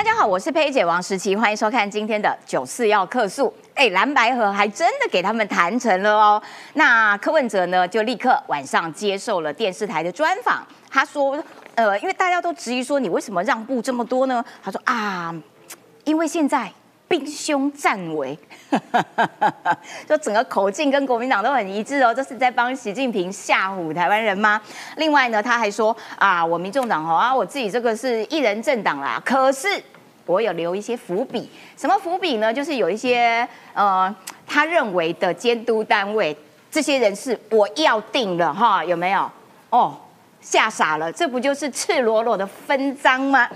大家好，我是佩姐王时琪，欢迎收看今天的九四要客诉。哎，蓝白河还真的给他们谈成了哦。那柯文哲呢，就立刻晚上接受了电视台的专访。他说，呃，因为大家都质疑说你为什么让步这么多呢？他说啊，因为现在。兵凶战危，就整个口径跟国民党都很一致哦，这是在帮习近平吓唬台湾人吗？另外呢，他还说啊，我民众党哦啊，我自己这个是一人政党啦，可是我有留一些伏笔，什么伏笔呢？就是有一些呃，他认为的监督单位，这些人是我要定了哈，有没有？哦，吓傻了，这不就是赤裸裸的分赃吗？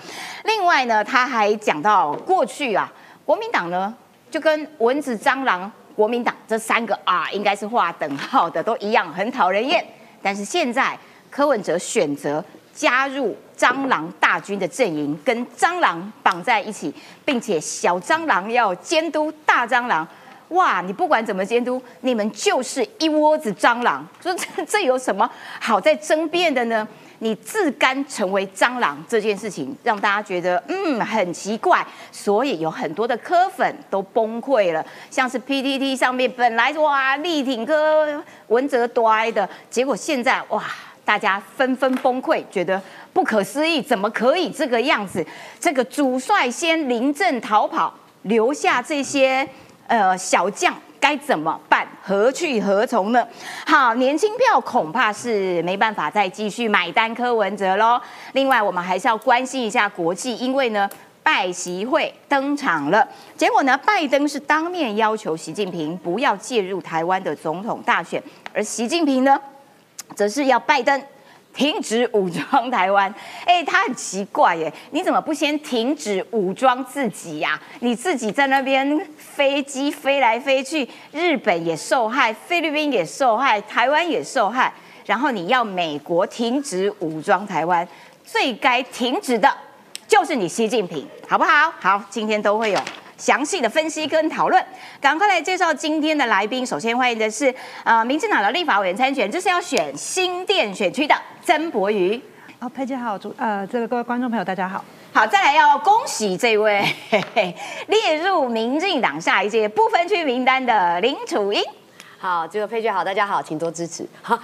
另外呢，他还讲到过去啊。国民党呢，就跟蚊子、蟑螂、国民党这三个啊，应该是划等号的，都一样很讨人厌。但是现在柯文哲选择加入蟑螂大军的阵营，跟蟑螂绑在一起，并且小蟑螂要监督大蟑螂。哇，你不管怎么监督，你们就是一窝子蟑螂。说这这有什么好在争辩的呢？你自甘成为蟑螂这件事情，让大家觉得嗯很奇怪，所以有很多的科粉都崩溃了。像是 PTT 上面本来哇力挺柯文哲呆的，结果现在哇大家纷纷崩溃，觉得不可思议，怎么可以这个样子？这个主帅先临阵逃跑，留下这些呃小将。该怎么办？何去何从呢？好，年轻票恐怕是没办法再继续买单柯文哲喽。另外，我们还是要关心一下国际，因为呢，拜习会登场了。结果呢，拜登是当面要求习近平不要介入台湾的总统大选，而习近平呢，则是要拜登。停止武装台湾，哎，他很奇怪耶，你怎么不先停止武装自己呀？你自己在那边飞机飞来飞去，日本也受害，菲律宾也受害，台湾也受害，然后你要美国停止武装台湾，最该停止的就是你习近平，好不好？好，今天都会有。详细的分析跟讨论，赶快来介绍今天的来宾。首先欢迎的是呃，民进党的立法委员参选，就是要选新店选区的曾博瑜。哦，佩姐好，主呃，这个各位观众朋友大家好。好，再来要恭喜这位列入民进党下一届不分区名单的林楚英。好，这个佩姐好，大家好，请多支持。好，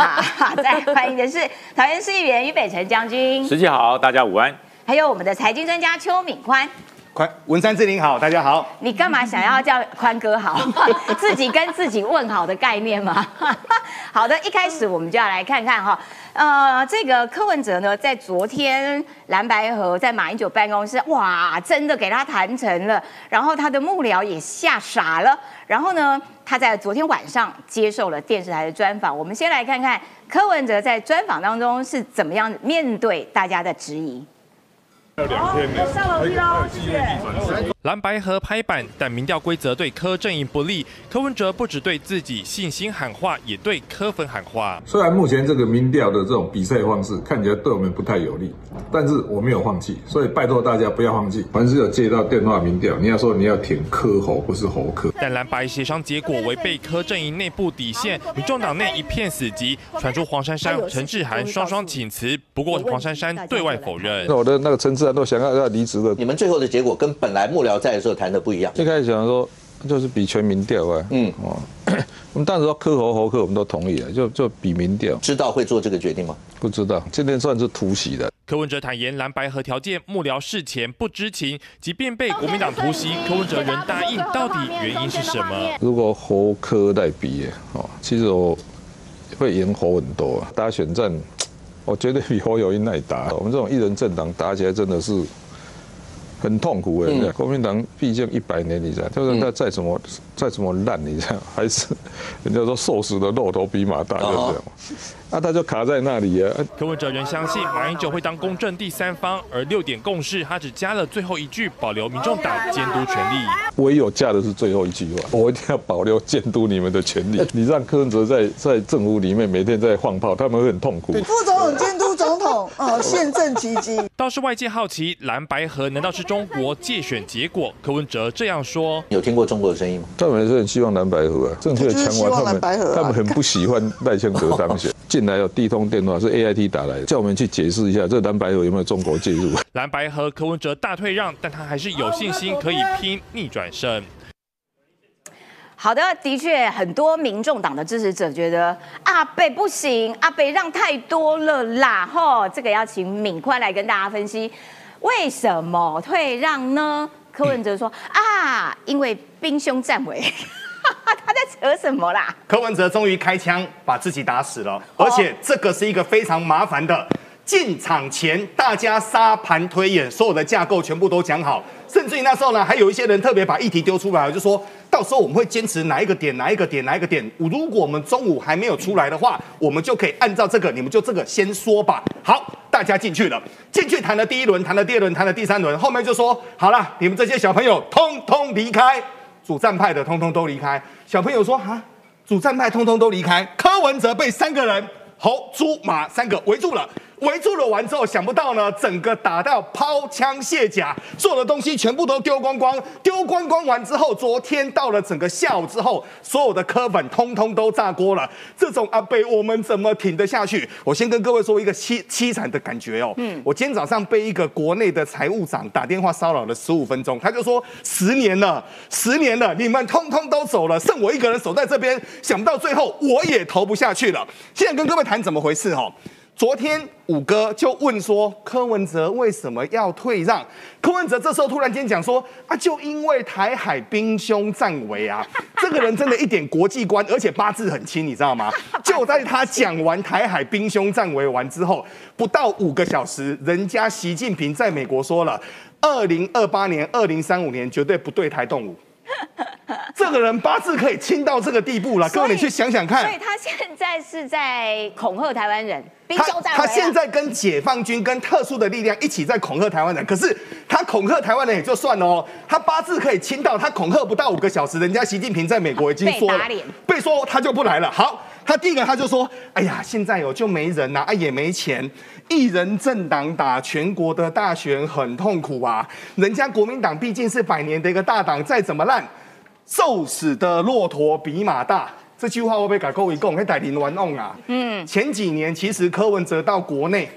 再欢迎的是桃园市议员于北辰将军。时间好，大家午安。还有我们的财经专家邱敏宽。宽文山志玲好，大家好。你干嘛想要叫宽哥好？自己跟自己问好的概念吗？好的，一开始我们就要来看看哈，呃，这个柯文哲呢，在昨天蓝白河在马英九办公室，哇，真的给他谈成了，然后他的幕僚也吓傻了，然后呢，他在昨天晚上接受了电视台的专访，我们先来看看柯文哲在专访当中是怎么样面对大家的质疑。还有两千米可以到转蓝白河拍板，但民调规则对柯阵营不利。柯文哲不只对自己信心喊话，也对柯粉喊话。虽然目前这个民调的这种比赛方式看起来对我们不太有利，但是我没有放弃，所以拜托大家不要放弃。凡是有接到电话民调，你要说你要填柯侯，不是侯柯。但蓝白协商结果违背柯阵营内部底线，民众党内一片死寂，传出黄珊珊、陈志涵双双请辞。不过黄珊珊对外否认。那我的那个陈志涵都想要要离职了。你们最后的结果跟本来幕僚在的时候谈的不一样。一开始想说就是比全民调啊，嗯哦，我们当时说科侯侯科我们都同意了，就就比民调。知道会做这个决定吗？不知道，今天算是突袭的。柯文哲坦言蓝白合条件，幕僚事前不知情，即便被国民党突袭，柯文哲仍答应。到底原因是什么？如果侯科代比哦，其实我会赢侯很多。大家选战，我绝对比侯友谊耐打。我们这种一人政党打起来真的是。很痛苦哎，国民党毕竟一百年，你知道，就算他再怎么再怎么烂，你知道，还是人家说瘦死的骆驼比马大，就这样。那他就卡在那里啊。柯文哲仍相信马英九会当公正第三方，而六点共识他只加了最后一句，保留民众党监督权利。唯有加的是最后一句话，我一定要保留监督你们的权利。你让柯文哲在在政府里面每天在放炮，他们会很痛苦。副总统监督哦，宪政奇迹。倒是外界好奇蓝白河难道是中国借选结果？柯文哲这样说。有听过中国的声音吗？他们是很希望蓝白河啊，正确的强完他们，他们很不喜欢赖清德当选。进来有第一通电话是 AIT 打来的，叫我们去解释一下这蓝白河有没有中国介入。蓝白河柯文哲大退让，但他还是有信心可以拼逆转胜。好的，的确，很多民众党的支持者觉得阿北不行，阿北让太多了啦。吼，这个要请敏宽来跟大家分析为什么退让呢？柯文哲说啊，因为兵凶战危。他在扯什么啦？柯文哲终于开枪把自己打死了，而且这个是一个非常麻烦的。进场前大家沙盘推演，所有的架构全部都讲好，甚至于那时候呢，还有一些人特别把议题丢出来，就说到时候我们会坚持哪一个点，哪一个点，哪一个点。如果我们中午还没有出来的话，我们就可以按照这个，你们就这个先说吧。好，大家进去了，进去谈了第一轮，谈了第二轮，谈了第三轮，后面就说好了，你们这些小朋友通通离开。主战派的通通都离开，小朋友说哈，主战派通通都离开，柯文哲被三个人猴、猪、马三个围住了。围住了完之后，想不到呢，整个打到抛枪卸甲，做的东西全部都丢光光。丢光光完之后，昨天到了整个下午之后，所有的科粉通通都炸锅了。这种阿贝，我们怎么挺得下去？我先跟各位说一个凄凄惨的感觉哦。嗯，我今天早上被一个国内的财务长打电话骚扰了十五分钟，他就说十年了，十年了，你们通通都走了，剩我一个人守在这边，想不到最后我也投不下去了。现在跟各位谈怎么回事哈？昨天五哥就问说柯文哲为什么要退让？柯文哲这时候突然间讲说啊，就因为台海兵凶战危啊，这个人真的一点国际观，而且八字很轻，你知道吗？就在他讲完台海兵凶战危完之后，不到五个小时，人家习近平在美国说了，二零二八年、二零三五年绝对不对台动武。这个人八字可以亲到这个地步了，各位你去想想看。所以他现在是在恐吓台湾人。他他现在跟解放军跟特殊的力量一起在恐吓台湾人，可是他恐吓台湾人也就算了哦，他八字可以亲到他恐吓不到五个小时，人家习近平在美国已经说了，被说他就不来了。好，他第一个他就说，哎呀，现在有就没人呐，啊也没钱，一人政党打全国的大选很痛苦啊，人家国民党毕竟是百年的一个大党，再怎么烂，瘦死的骆驼比马大。这句话会被改口一共，会带领玩弄啊。嗯，前几年其实柯文哲到国内、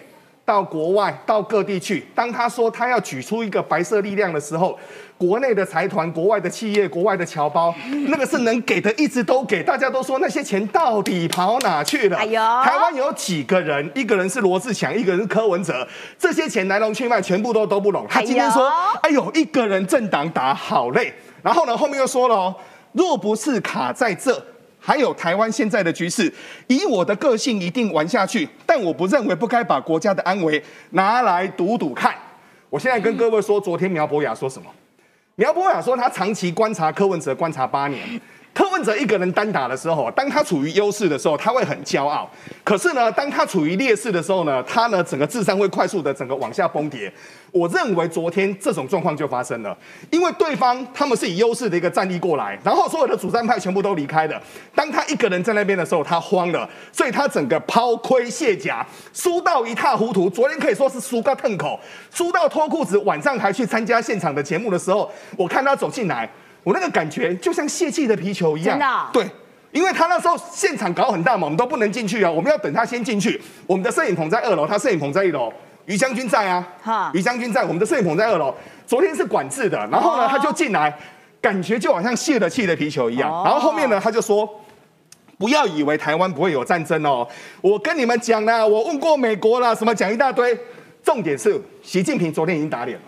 到国外、到各地去，当他说他要举出一个白色力量的时候，国内的财团、国外的企业、国外的侨胞，那个是能给的，一直都给。大家都说那些钱到底跑哪去了？哎呦，台湾有几个人？一个人是罗志祥，一个人是柯文哲，这些钱来龙去脉全部都都不拢。他今天说：“哎呦，一个人政党打好累。”然后呢，后面又说了哦，若不是卡在这。还有台湾现在的局势，以我的个性一定玩下去，但我不认为不该把国家的安危拿来赌赌看。我现在跟各位说，昨天苗博雅说什么？苗博雅说他长期观察柯文哲，观察八年。柯文哲一个人单打的时候，当他处于优势的时候，他会很骄傲。可是呢，当他处于劣势的时候呢，他呢整个智商会快速的整个往下崩跌。我认为昨天这种状况就发生了，因为对方他们是以优势的一个战力过来，然后所有的主战派全部都离开了。当他一个人在那边的时候，他慌了，所以他整个抛盔卸甲，输到一塌糊涂。昨天可以说是输个痛口，输到脱裤子。晚上还去参加现场的节目的时候，我看他走进来。我那个感觉就像泄气的皮球一样，真的。对，因为他那时候现场搞很大嘛，我们都不能进去啊，我们要等他先进去。我们的摄影棚在二楼，他摄影棚在一楼。于将军在啊，哈，于将军在，我们的摄影棚在二楼。昨天是管制的，然后呢，他就进来，感觉就好像泄了气的皮球一样。然后后面呢，他就说：“不要以为台湾不会有战争哦，我跟你们讲了，我问过美国了，什么讲一大堆。重点是，习近平昨天已经打脸了。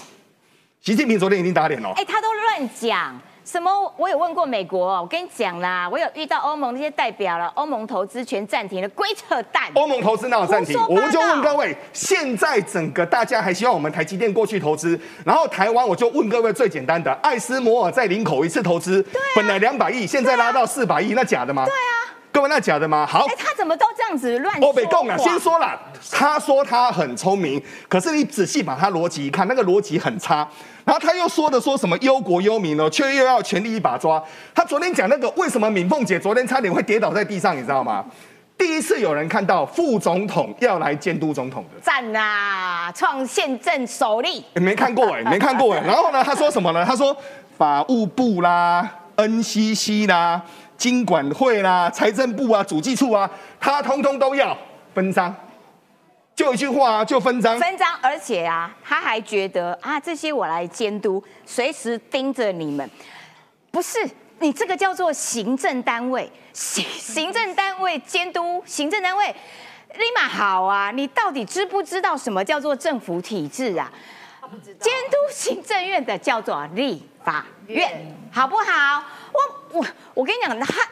习近平昨天已经打脸了。哎，他都乱讲。”什么？我有问过美国，我跟你讲啦，我有遇到欧盟那些代表了，欧盟投资全暂停了，鬼扯淡！欧盟投资哪有暂停？我们就问各位，现在整个大家还希望我们台积电过去投资，然后台湾我就问各位最简单的，艾斯摩尔在林口一次投资，本来两百亿，现在拉到四百亿，那假的吗？对啊，各位那假的吗？好，哎，他怎么都这样子乱说？欧北共啊，先说了，他说他很聪明，可是你仔细把他逻辑一看，那个逻辑很差。然后他又说的说什么忧国忧民呢，却又要全力一把抓。他昨天讲那个为什么敏凤姐昨天差点会跌倒在地上，你知道吗？第一次有人看到副总统要来监督总统的，赞呐，创宪政首例。没看过哎，没看过哎。然后呢，他说什么呢？他说法务部啦、NCC 啦、经管会啦、财政部啊、主计处啊，他通通都要。分赃，就一句话啊，就分赃。分赃，而且啊，他还觉得啊，这些我来监督，随时盯着你们。不是，你这个叫做行政单位，行行政单位监督行政单位，立马好啊！你到底知不知道什么叫做政府体制啊？监督行政院的叫做立法院，好不好？我我我跟你讲，他。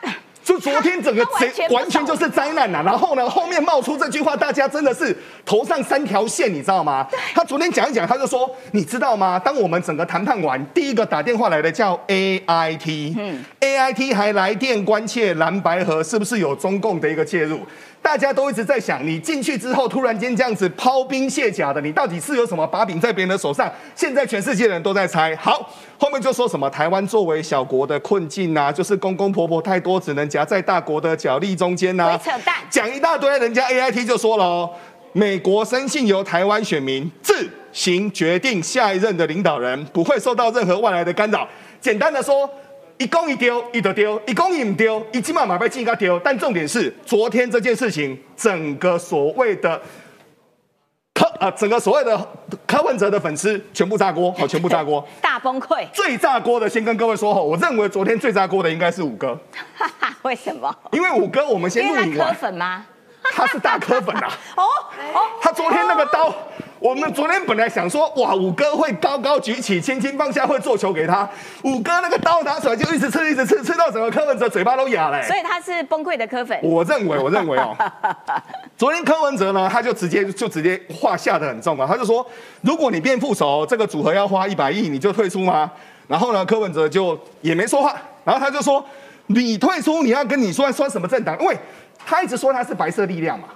就昨天整个贼完全就是灾难呐，然后呢，后面冒出这句话，大家真的是头上三条线，你知道吗？他昨天讲一讲，他就说，你知道吗？当我们整个谈判完，第一个打电话来的叫 A I T，嗯，A I T 还来电关切蓝白河是不是有中共的一个介入。大家都一直在想，你进去之后突然间这样子抛兵卸甲的，你到底是有什么把柄在别人的手上？现在全世界人都在猜。好，后面就说什么台湾作为小国的困境呐，就是公公婆婆太多，只能夹在大国的角力中间呐。扯淡，讲一大堆，人家 A I T 就说了哦，美国深信由台湾选民自行决定下一任的领导人，不会受到任何外来的干扰。简单的说。一公一丢，一得丢；一公一唔丢，一起码马被进一个丢。但重点是，昨天这件事情，整个所谓的柯啊，整个所谓的柯文哲的粉丝全部炸锅，好，全部炸锅，大崩溃。最炸锅的，先跟各位说吼，我认为昨天最炸锅的应该是五哥。哈哈为什么？因为五哥，我们先录影完。柯粉吗？他是大柯粉啊！哦哦，他昨天那个刀。我们昨天本来想说，哇，五哥会高高举起，轻轻放下，会做球给他。五哥那个刀拿出来就一直吃，一直吃，吃到整个柯文哲嘴巴都哑了。所以他是崩溃的柯粉。我认为，我认为哦，昨天柯文哲呢，他就直接就直接话下的很重啊，他就说，如果你变副手，这个组合要花一百亿，你就退出吗？然后呢，柯文哲就也没说话，然后他就说，你退出，你要跟你说说什么政党？因为他一直说他是白色力量嘛。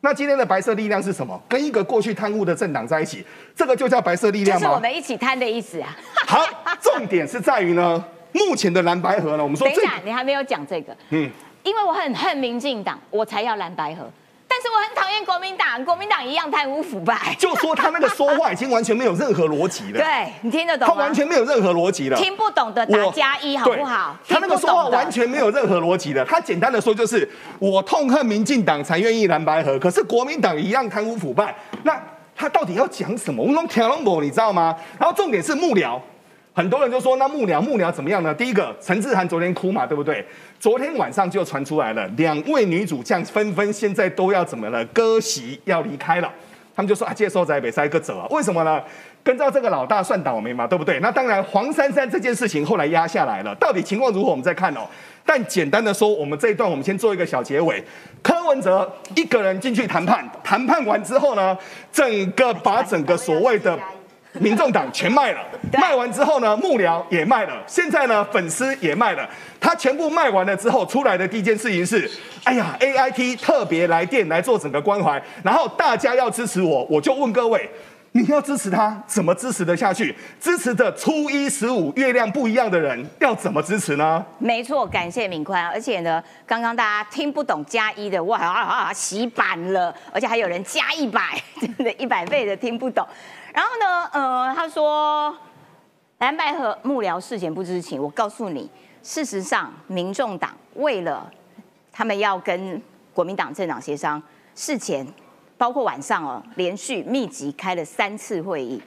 那今天的白色力量是什么？跟一个过去贪污的政党在一起，这个就叫白色力量吗？就是我们一起贪的意思啊。好，重点是在于呢，目前的蓝白河呢，我们说。等一下，你还没有讲这个。嗯。因为我很恨民进党，我才要蓝白河。但是我很讨厌国民党，国民党一样贪污腐败。就说他那个说话已经完全没有任何逻辑了。对你听得懂他完全没有任何逻辑了。听不懂的打加一好不好？他那个说话完全没有任何逻辑的。他简单的说就是我痛恨民进党才愿意蓝白合，可是国民党一样贪污腐败。那他到底要讲什么？我们从天龙国你知道吗？然后重点是幕僚。很多人就说，那幕僚幕僚怎么样呢？第一个，陈志涵昨天哭嘛，对不对？昨天晚上就传出来了，两位女主将纷纷现在都要怎么了？割席要离开了。他们就说啊，接受在北塞个走啊？为什么呢？跟着这个老大算倒霉嘛，对不对？那当然，黄珊珊这件事情后来压下来了，到底情况如何？我们再看哦。但简单的说，我们这一段我们先做一个小结尾。柯文哲一个人进去谈判，谈判完之后呢，整个把整个所谓的。民众党全卖了，卖完之后呢，幕僚也卖了，现在呢，粉丝也卖了。他全部卖完了之后，出来的第一件事情是，哎呀，A I T 特别来电来做整个关怀，然后大家要支持我，我就问各位，你要支持他，怎么支持得下去？支持的初一十五月亮不一样的人，要怎么支持呢？没错，感谢敏宽，而且呢，刚刚大家听不懂加一的，哇啊啊，洗版了，而且还有人加一百，真的，一百倍的听不懂。然后呢？呃，他说蓝白和幕僚事前不知情。我告诉你，事实上，民众党为了他们要跟国民党政党协商，事前包括晚上哦，连续密集开了三次会议，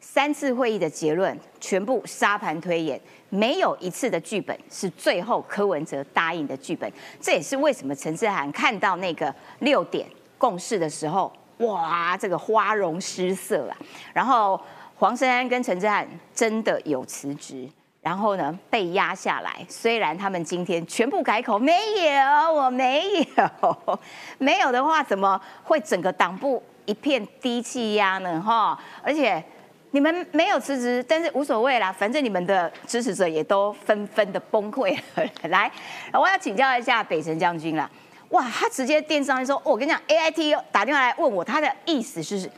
三次会议的结论全部沙盘推演，没有一次的剧本是最后柯文哲答应的剧本。这也是为什么陈志涵看到那个六点共识的时候。哇，这个花容失色啊！然后黄珊珊跟陈志汉真的有辞职，然后呢被压下来。虽然他们今天全部改口，没有，我没有，没有的话怎么会整个党部一片低气压呢？哈！而且你们没有辞职，但是无所谓啦，反正你们的支持者也都纷纷的崩溃了。来，我要请教一下北辰将军了。哇，他直接电商说，我跟你讲，A I T 打电话来问我，他的意思是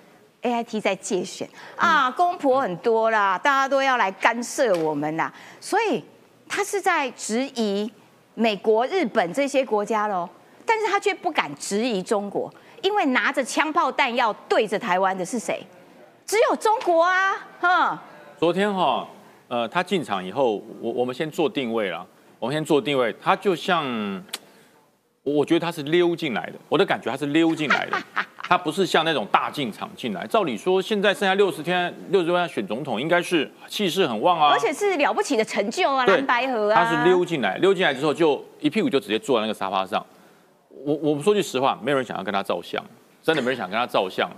A I T 在借选啊，公婆很多啦，大家都要来干涉我们啦，所以他是在质疑美国、日本这些国家喽，但是他却不敢质疑中国，因为拿着枪炮弹药对着台湾的是谁？只有中国啊，哈。昨天哈，呃，他进场以后，我我们先做定位了，我们先做定位，他就像。我我觉得他是溜进来的，我的感觉他是溜进来的，他不是像那种大进场进来。照理说，现在剩下六十天，六十天选总统，应该是气势很旺啊，而且是了不起的成就啊，对蓝白河啊。他是溜进来，溜进来之后就一屁股就直接坐在那个沙发上。我我们说句实话，没有人想要跟他照相，真的没人想跟他照相。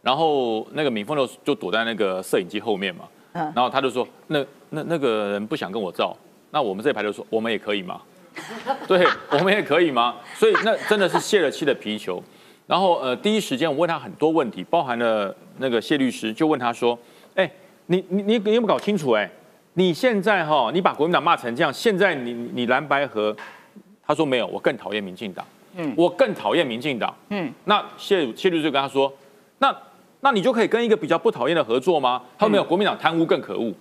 然后那个敏凤就就躲在那个摄影机后面嘛，嗯然后他就说，那那那个人不想跟我照，那我们这一排就说，我们也可以吗？对，我们也可以吗？所以那真的是泄了气的皮球。然后呃，第一时间我问他很多问题，包含了那个谢律师就问他说，哎，你你你你有没有搞清楚？哎，你现在哈，你把国民党骂成这样，现在你你蓝白河，他说没有，我更讨厌民进党，嗯，我更讨厌民进党，嗯，那谢谢律师就跟他说，那那你就可以跟一个比较不讨厌的合作吗？他说没有，国民党贪污更可恶，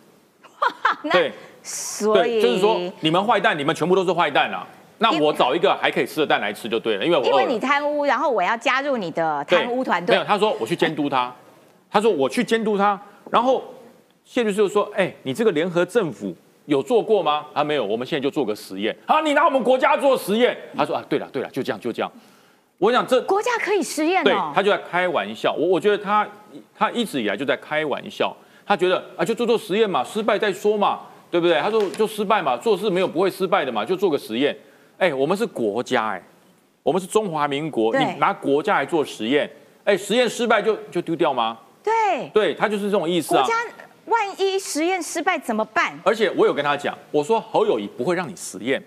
对。所以，就是说你们坏蛋，你们全部都是坏蛋啊。那我找一个还可以吃的蛋来吃就对了，因为我因为你贪污，然后我要加入你的贪污团队没有，。他说我去监督他，他说我去监督他，然后谢律师就说，哎，你这个联合政府有做过吗？啊，没有，我们现在就做个实验。啊，你拿我们国家做实验？他说啊，对了对了，就这样就这样。我想这国家可以实验对哦。他就在开玩笑。我我觉得他他一直以来就在开玩笑，他觉得啊就做做实验嘛，失败再说嘛，对不对？他说就失败嘛，做事没有不会失败的嘛，就做个实验。哎，我们是国家哎，我们是中华民国，你拿国家来做实验，哎，实验失败就就丢掉吗？对，对他就是这种意思啊国家。万一实验失败怎么办？而且我有跟他讲，我说侯友谊不会让你实验。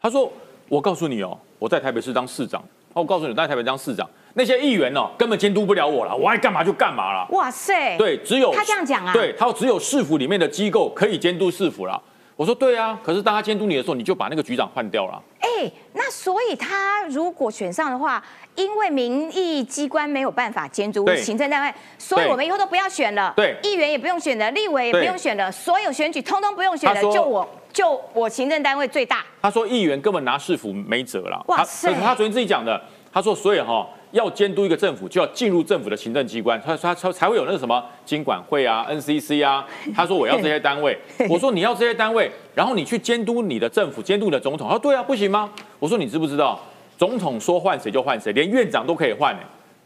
他说：“我告诉你哦，我在台北市当市长，我告诉你，在台北当市长，那些议员哦根本监督不了我了，我爱干嘛就干嘛了。哇塞！对，只有他这样讲啊对，他说只有市府里面的机构可以监督市府了。我说对啊，可是当他监督你的时候，你就把那个局长换掉了。哎，那所以他如果选上的话，因为民意机关没有办法监督对行政单位，所以我们以后都不要选了。对议员也不用选了，立委也不用选了，所有选举通通不用选了，就我就我行政单位最大。他说议员根本拿市府没辙了。哇塞他昨天自己讲的，他说所以哈、要监督一个政府，就要进入政府的行政机关，他他他才会有那个什么经管会啊、NCC 啊。他说我要这些单位，我说你要这些单位，然后你去监督你的政府，监督你的总统。他说对啊，不行吗？我说你知不知道，总统说换谁就换谁，连院长都可以换哎。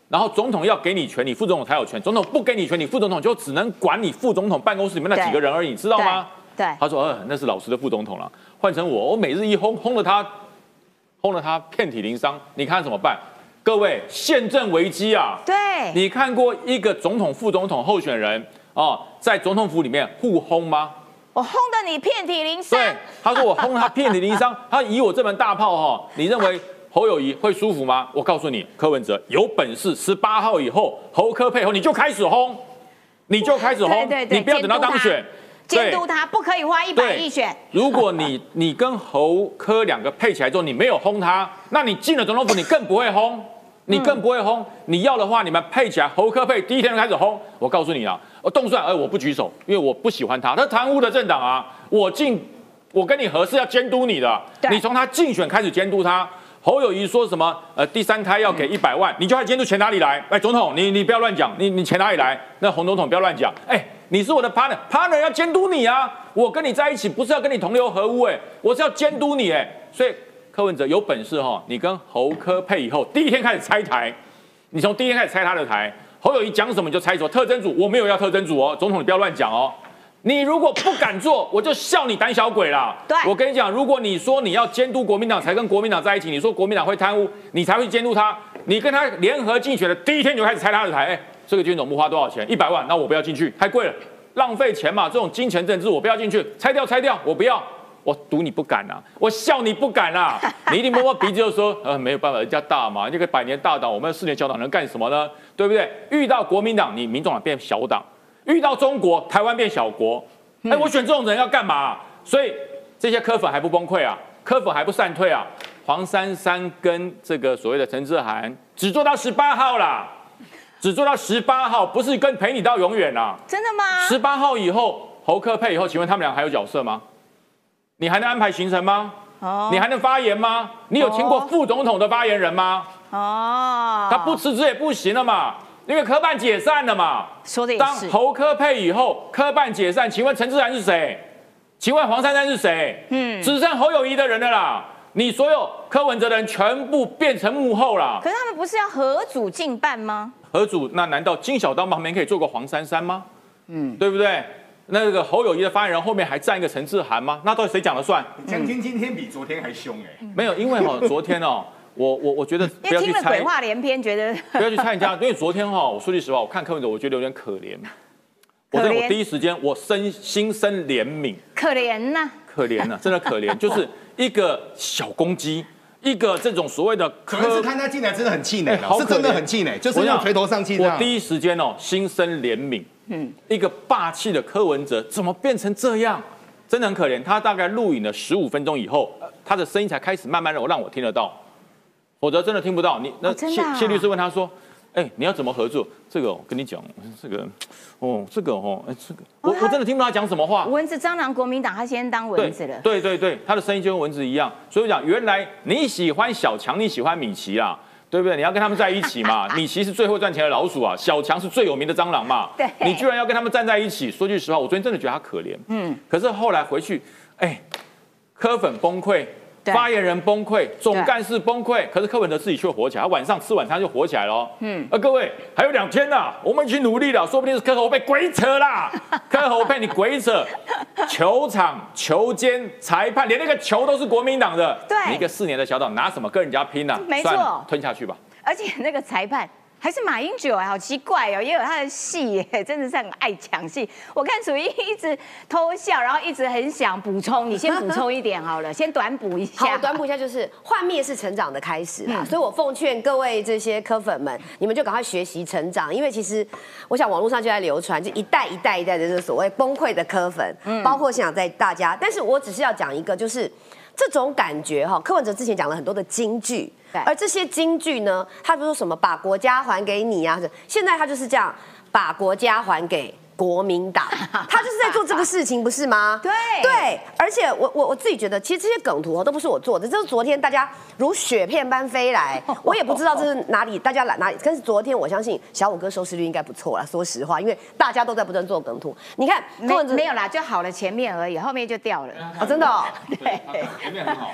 然后总统要给你权，你副总统才有权；总统不给你权，你副总统就只能管你副总统办公室里面那几个人而已，你知道吗？对，他说：“呃，那是老师的副总统了。换成我，我每日一轰，轰了他，轰了他遍体鳞伤。你看怎么办？各位，宪政危机啊！对，你看过一个总统、副总统候选人哦，在总统府里面互轰吗？我轰得你遍体鳞伤。对，他说我轰他遍体鳞伤。他以我这门大炮哈、你认为侯友谊会舒服吗？我告诉你，柯文哲有本事，十八号以后侯科配后你就开始轰，你就开始轰，对对对你不要等到当选。”监督他不可以花一百亿选。如果你你跟侯科两个配起来之后，你没有轰他，那你进了总统府，你更不会轰，你更不会轰。你要的话，你们配起来，侯科配第一天就开始轰。我告诉你啊，我动算，哎，我不举手，因为我不喜欢他，他贪污的政党啊，我进，我跟你合是要监督你的，你从他竞选开始监督他。侯友谊说什么？呃，第三胎要给一百万，你就要监督钱哪里来？哎，总统，你你不要乱讲，你你钱哪里来？那洪总统不要乱讲，哎，你是我的 partner，partner 要监督你啊！我跟你在一起不是要跟你同流合污，哎，我是要监督你，哎，所以柯文哲有本事哈，你跟侯科配以后，第一天开始拆台，你从第一天开始拆他的台，侯友谊讲什么你就拆什么。特征组我没有要特征组哦，总统你不要乱讲哦。你如果不敢做，我就笑你胆小鬼啦。对我跟你讲，如果你说你要监督国民党才跟国民党在一起，你说国民党会贪污，你才会监督他。你跟他联合竞选的第一天你就开始拆他的台，哎，这个军总部花多少钱？一百万，那我不要进去，太贵了，浪费钱嘛。这种金钱政治我不要进去，拆掉拆掉，我不要。我赌你不敢啊，我笑你不敢啊，你一定摸摸鼻子就说，呃，没有办法，人家大嘛，这个百年大党，我们四年小党能干什么呢？对不对？遇到国民党，你民众党变小党；遇到中国，台湾变小国。哎，我选这种人要干嘛、所以这些科粉还不崩溃啊，科粉还不散退啊。黄珊珊跟这个所谓的陈志涵只做到十八号啦，只做到十八号，不是跟陪你到永远啦。真的吗？十八号以后，侯克配以后，请问他们俩还有角色吗？你还能安排行程吗？哦你还能发言吗？你有听过副总统的发言人吗？哦，他不辞职也不行了嘛，因为科办解散了嘛。说的也是。当侯科配以后，科办解散，请问陈志然是谁？请问黄珊珊是谁？嗯，只剩侯友谊的人了啦。你所有柯文哲的人全部变成幕后啦。可是他们不是要合组竞办吗？合组那难道金小刀旁边可以做个黄珊珊吗？嗯，对不对？那个侯友谊的发言人后面还站一个陈志涵吗？那到底谁讲了算？将军今天比昨天还凶哎。没有，因为哈昨天哦，我我我觉得不要去猜。鬼话连篇，觉得 不要去猜人家，因为昨天哈，我说句实话，我看柯文哲，我觉得有点可怜。我在我第一时间，我生心生怜悯。可怜呐，可怜呐，真的可怜，就是一个小公鸡，一个这种所谓的。可能是看他进来真的很气馁，是真的很气馁，就是要垂头丧气。我第一时间哦，心生怜悯。嗯，一个霸气的柯文哲怎么变成这样？真的很可怜。他大概录影了十五分钟以后，他的声音才开始慢慢让我让我听得到，否则真的听不到。你那谢谢律师问他说。哎，你要怎么合作？这个我跟你讲，这个哦，这个哦，哎，这个我我真的听不到他讲什么话。蚊子蟑螂，国民党他先当蚊子了。对对对，他的声音就跟蚊子一样。所以我讲，原来你喜欢小强，你喜欢米奇啊，对不对？你要跟他们在一起嘛。你其实最会赚钱的老鼠啊，小强是最有名的蟑螂嘛。对。你居然要跟他们站在一起？说句实话，我昨天真的觉得他可怜。嗯。可是后来回去，哎，柯粉崩溃。发言人崩溃，总干事崩溃，可是柯文哲自己却火起来，他晚上吃晚餐就火起来了。嗯，啊，各位还有两天呐，我们一起努力了，说不定是柯侯被鬼扯啦，柯侯被你鬼扯，球场、球监、裁判，连那个球都是国民党的，对，一个四年的小党拿什么跟人家拼呢？没错，吞下去吧。而且那个裁判。还是马英九哎，好奇怪哦，也有他的戏耶，真的是很爱抢戏。我看楚英一直偷笑，然后一直很想补充，你先补充一点好了，先短补一下。好，短补一下就是幻灭是成长的开始啦，所以我奉劝各位这些科粉们，你们就赶快学习成长，因为其实我想网络上就在流传，就一代一代一代的这个所谓崩溃的科粉，包括现场在大家，但是我只是要讲一个，就是这种感觉哈，柯文哲之前讲了很多的金句。而这些金句呢，他不说什么把国家还给你啊？现在他就是这样，把国家还给。国民党，他就是在做这个事情，不是吗？对对，而且我我我自己觉得，其实这些梗图都不是我做的，这是昨天大家如雪片般飞来，我也不知道这是哪里，大家来哪里。但是昨天我相信小五哥收视率应该不错了，说实话，因为大家都在不断做梗图。你看，没没有啦，就好了前面而已，后面就掉了。哦，真的哦。对，前面很好。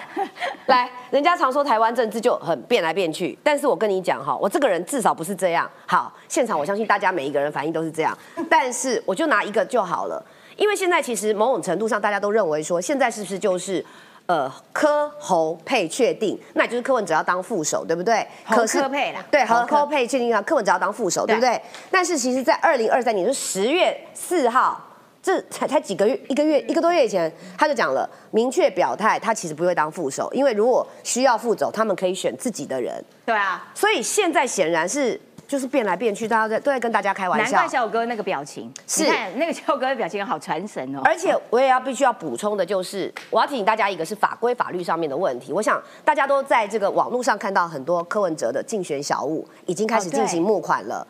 来，人家常说台湾政治就很变来变去，但是我跟你讲哈，我这个人至少不是这样。好，现场我相信大家每一个人反应都是这样，但是。我就拿一个就好了，因为现在其实某种程度上，大家都认为说，现在是不是就是，呃，柯侯配确定，那也就是柯文哲要当副手，对不对？可是柯配啦，对，和柯配确定啊，柯文哲要当副手，对不对？但是其实，在二零二三年，就十月四号，这才才几个月，一个月一个多月以前，他就讲了，明确表态，他其实不会当副手，因为如果需要副手，他们可以选自己的人。对啊，所以现在显然是。就是变来变去，大家在都在跟大家开玩笑。难怪小哥那个表情，是那个小哥的表情好传神哦。而且我也要必须要补充的就是，我要提醒大家一个是法规法律上面的问题。我想大家都在这个网络上看到很多柯文哲的竞选小物已经开始进行募款了。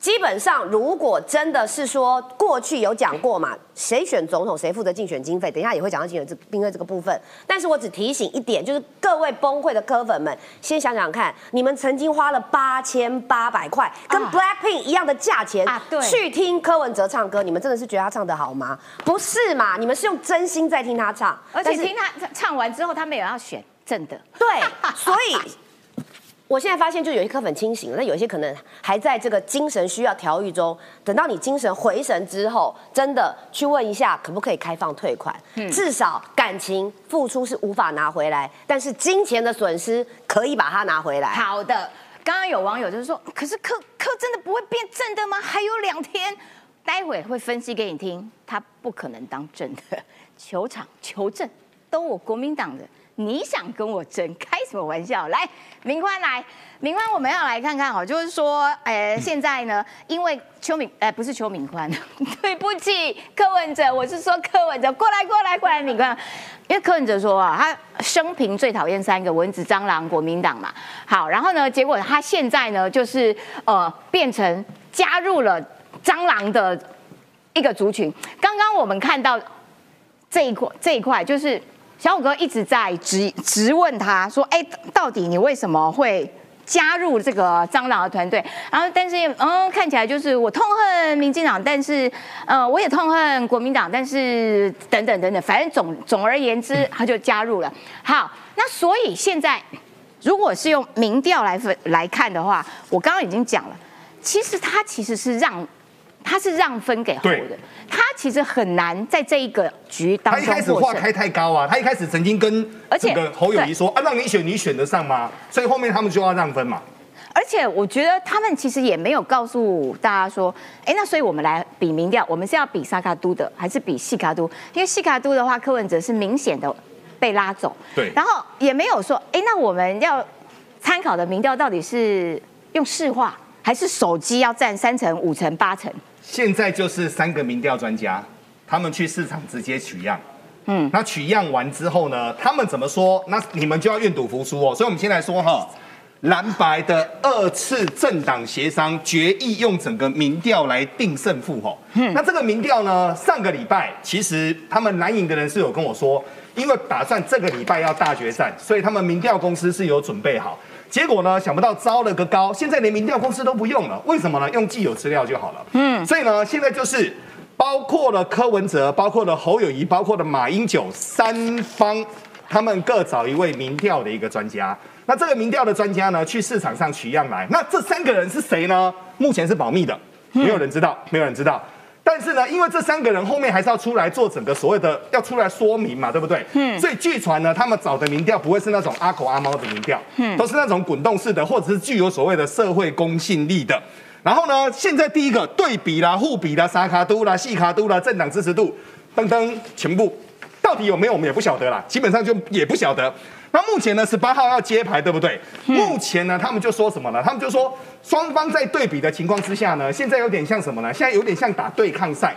基本上，如果真的是说过去有讲过嘛，谁选总统谁负责竞选经费，等一下也会讲到竞选这兵费这个部分。但是我只提醒一点，就是各位崩溃的科粉们，先想想看，你们曾经花了八千八百块，跟 Blackpink 一样的价钱去听柯文哲唱歌，你们真的是觉得他唱得好吗？不是嘛？你们是用真心在听他唱，而且听他唱完之后，他没有要选真的。对，所以。我现在发现，就有些科粉清醒，那有些可能还在这个精神需要调愈中。等到你精神回神之后，真的去问一下，可不可以开放退款？至少感情付出是无法拿回来，但是金钱的损失可以把它拿回来。好的，刚刚有网友就是说，可是柯柯真的不会变正的吗？还有两天，待会会分析给你听，他不可能当正的。球场求证都我国民党的。你想跟我争？开什么玩笑？来，明宽来，明宽，我们要来看看哦，就是说，呃，现在呢，因为邱敏，呃，不是邱敏宽，对不起，柯文哲，我是说柯文哲，过来，过来，过来，敏宽，因为柯文哲说啊，他生平最讨厌三个蚊子、蟑螂、国民党嘛，好，然后呢，结果他现在呢，就是呃，变成加入了蟑螂的一个族群。刚刚我们看到这一块，这一块就是。小五哥一直在质质问他说：“哎，到底你为什么会加入这个蟑螂的团队，然后但是嗯看起来就是我痛恨民进党，但是呃我也痛恨国民党，但是等等等等，反正总总而言之他就加入了。好，那所以现在如果是用民调来分来看的话，我刚刚已经讲了，其实他其实是让。他是让分给侯的，他其实很难在这一个局当中。他一开始话开太高啊，他一开始曾经跟这个侯友谊说啊，让你选，你选得上吗？所以后面他们就要让分嘛。而且我觉得他们其实也没有告诉大家说，哎，那所以我们来比民调，我们是要比萨卡都的，还是比西卡都？因为西卡都的话，柯文哲是明显的被拉走。对。然后也没有说，哎，那我们要参考的民调到底是用市话，还是手机要占三成、五成、八成？现在就是三个民调专家，他们去市场直接取样，嗯，那取样完之后呢，他们怎么说？那你们就要愿赌服输哦。所以，我们先来说哈，蓝白的二次政党协商决议用整个民调来定胜负哦。嗯，那这个民调呢，上个礼拜其实他们蓝营的人是有跟我说，因为打算这个礼拜要大决战，所以他们民调公司是有准备好。结果呢？想不到招了个高，现在连民调公司都不用了。为什么呢？用既有资料就好了。嗯，所以呢，现在就是包括了柯文哲，包括了侯友谊，包括了马英九三方，他们各找一位民调的一个专家。那这个民调的专家呢，去市场上取样来。那这三个人是谁呢？目前是保密的，没有人知道，没有人知道。但是呢，因为这三个人后面还是要出来做整个所谓的要出来说明嘛，对不对？嗯。所以据传呢，他们找的民调不会是那种阿狗阿猫的民调，嗯，都是那种滚动式的，或者是具有所谓的社会公信力的。然后呢，现在第一个对比啦、互比啦、沙卡都啦、细卡都啦、政党支持度等等，全部到底有没有，我们也不晓得啦，基本上就也不晓得。那目前呢，十八号要揭牌，对不对？目前呢，他们就说什么呢？他们就说双方在对比的情况之下呢，现在有点像什么呢？现在有点像打对抗赛，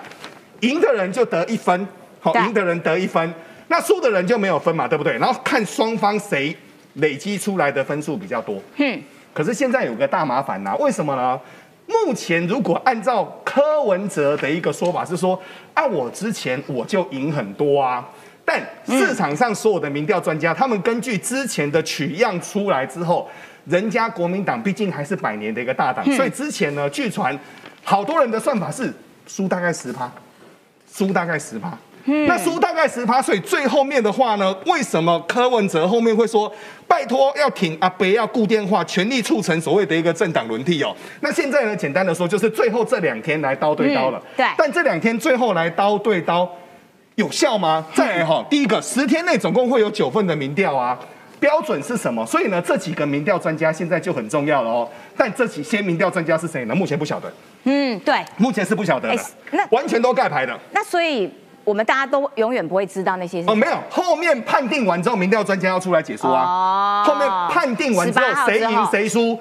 赢的人就得一分，好，赢的人得一分，那输的人就没有分嘛，对不对？然后看双方谁累积出来的分数比较多。嗯。可是现在有个大麻烦呐，为什么呢？目前如果按照柯文哲的一个说法是说，按我之前我就赢很多啊。但市场上所有的民调专家，他们根据之前的取样出来之后，人家国民党毕竟还是百年的一个大党，所以之前呢，据传好多人的算法是输大概十趴，输大概十趴。那输大概十趴，所以最后面的话呢，为什么柯文哲后面会说拜托要挺阿北要固电话，全力促成所谓的一个政党轮替哦？那现在呢，简单的说就是最后这两天来刀对刀了。对。但这两天最后来刀对刀。有效吗？再来哈，第一个十天内总共会有九份的民调啊，标准是什么？所以呢，这几个民调专家现在就很重要了哦。但这几些民调专家是谁呢？目前不晓得。嗯，对，目前是不晓得的。那完全都盖牌的。那所以我们大家都永远不会知道那些哦，没有，后面判定完之后，民调专家要出来解说啊。哦。后面判定完之后，谁赢谁输，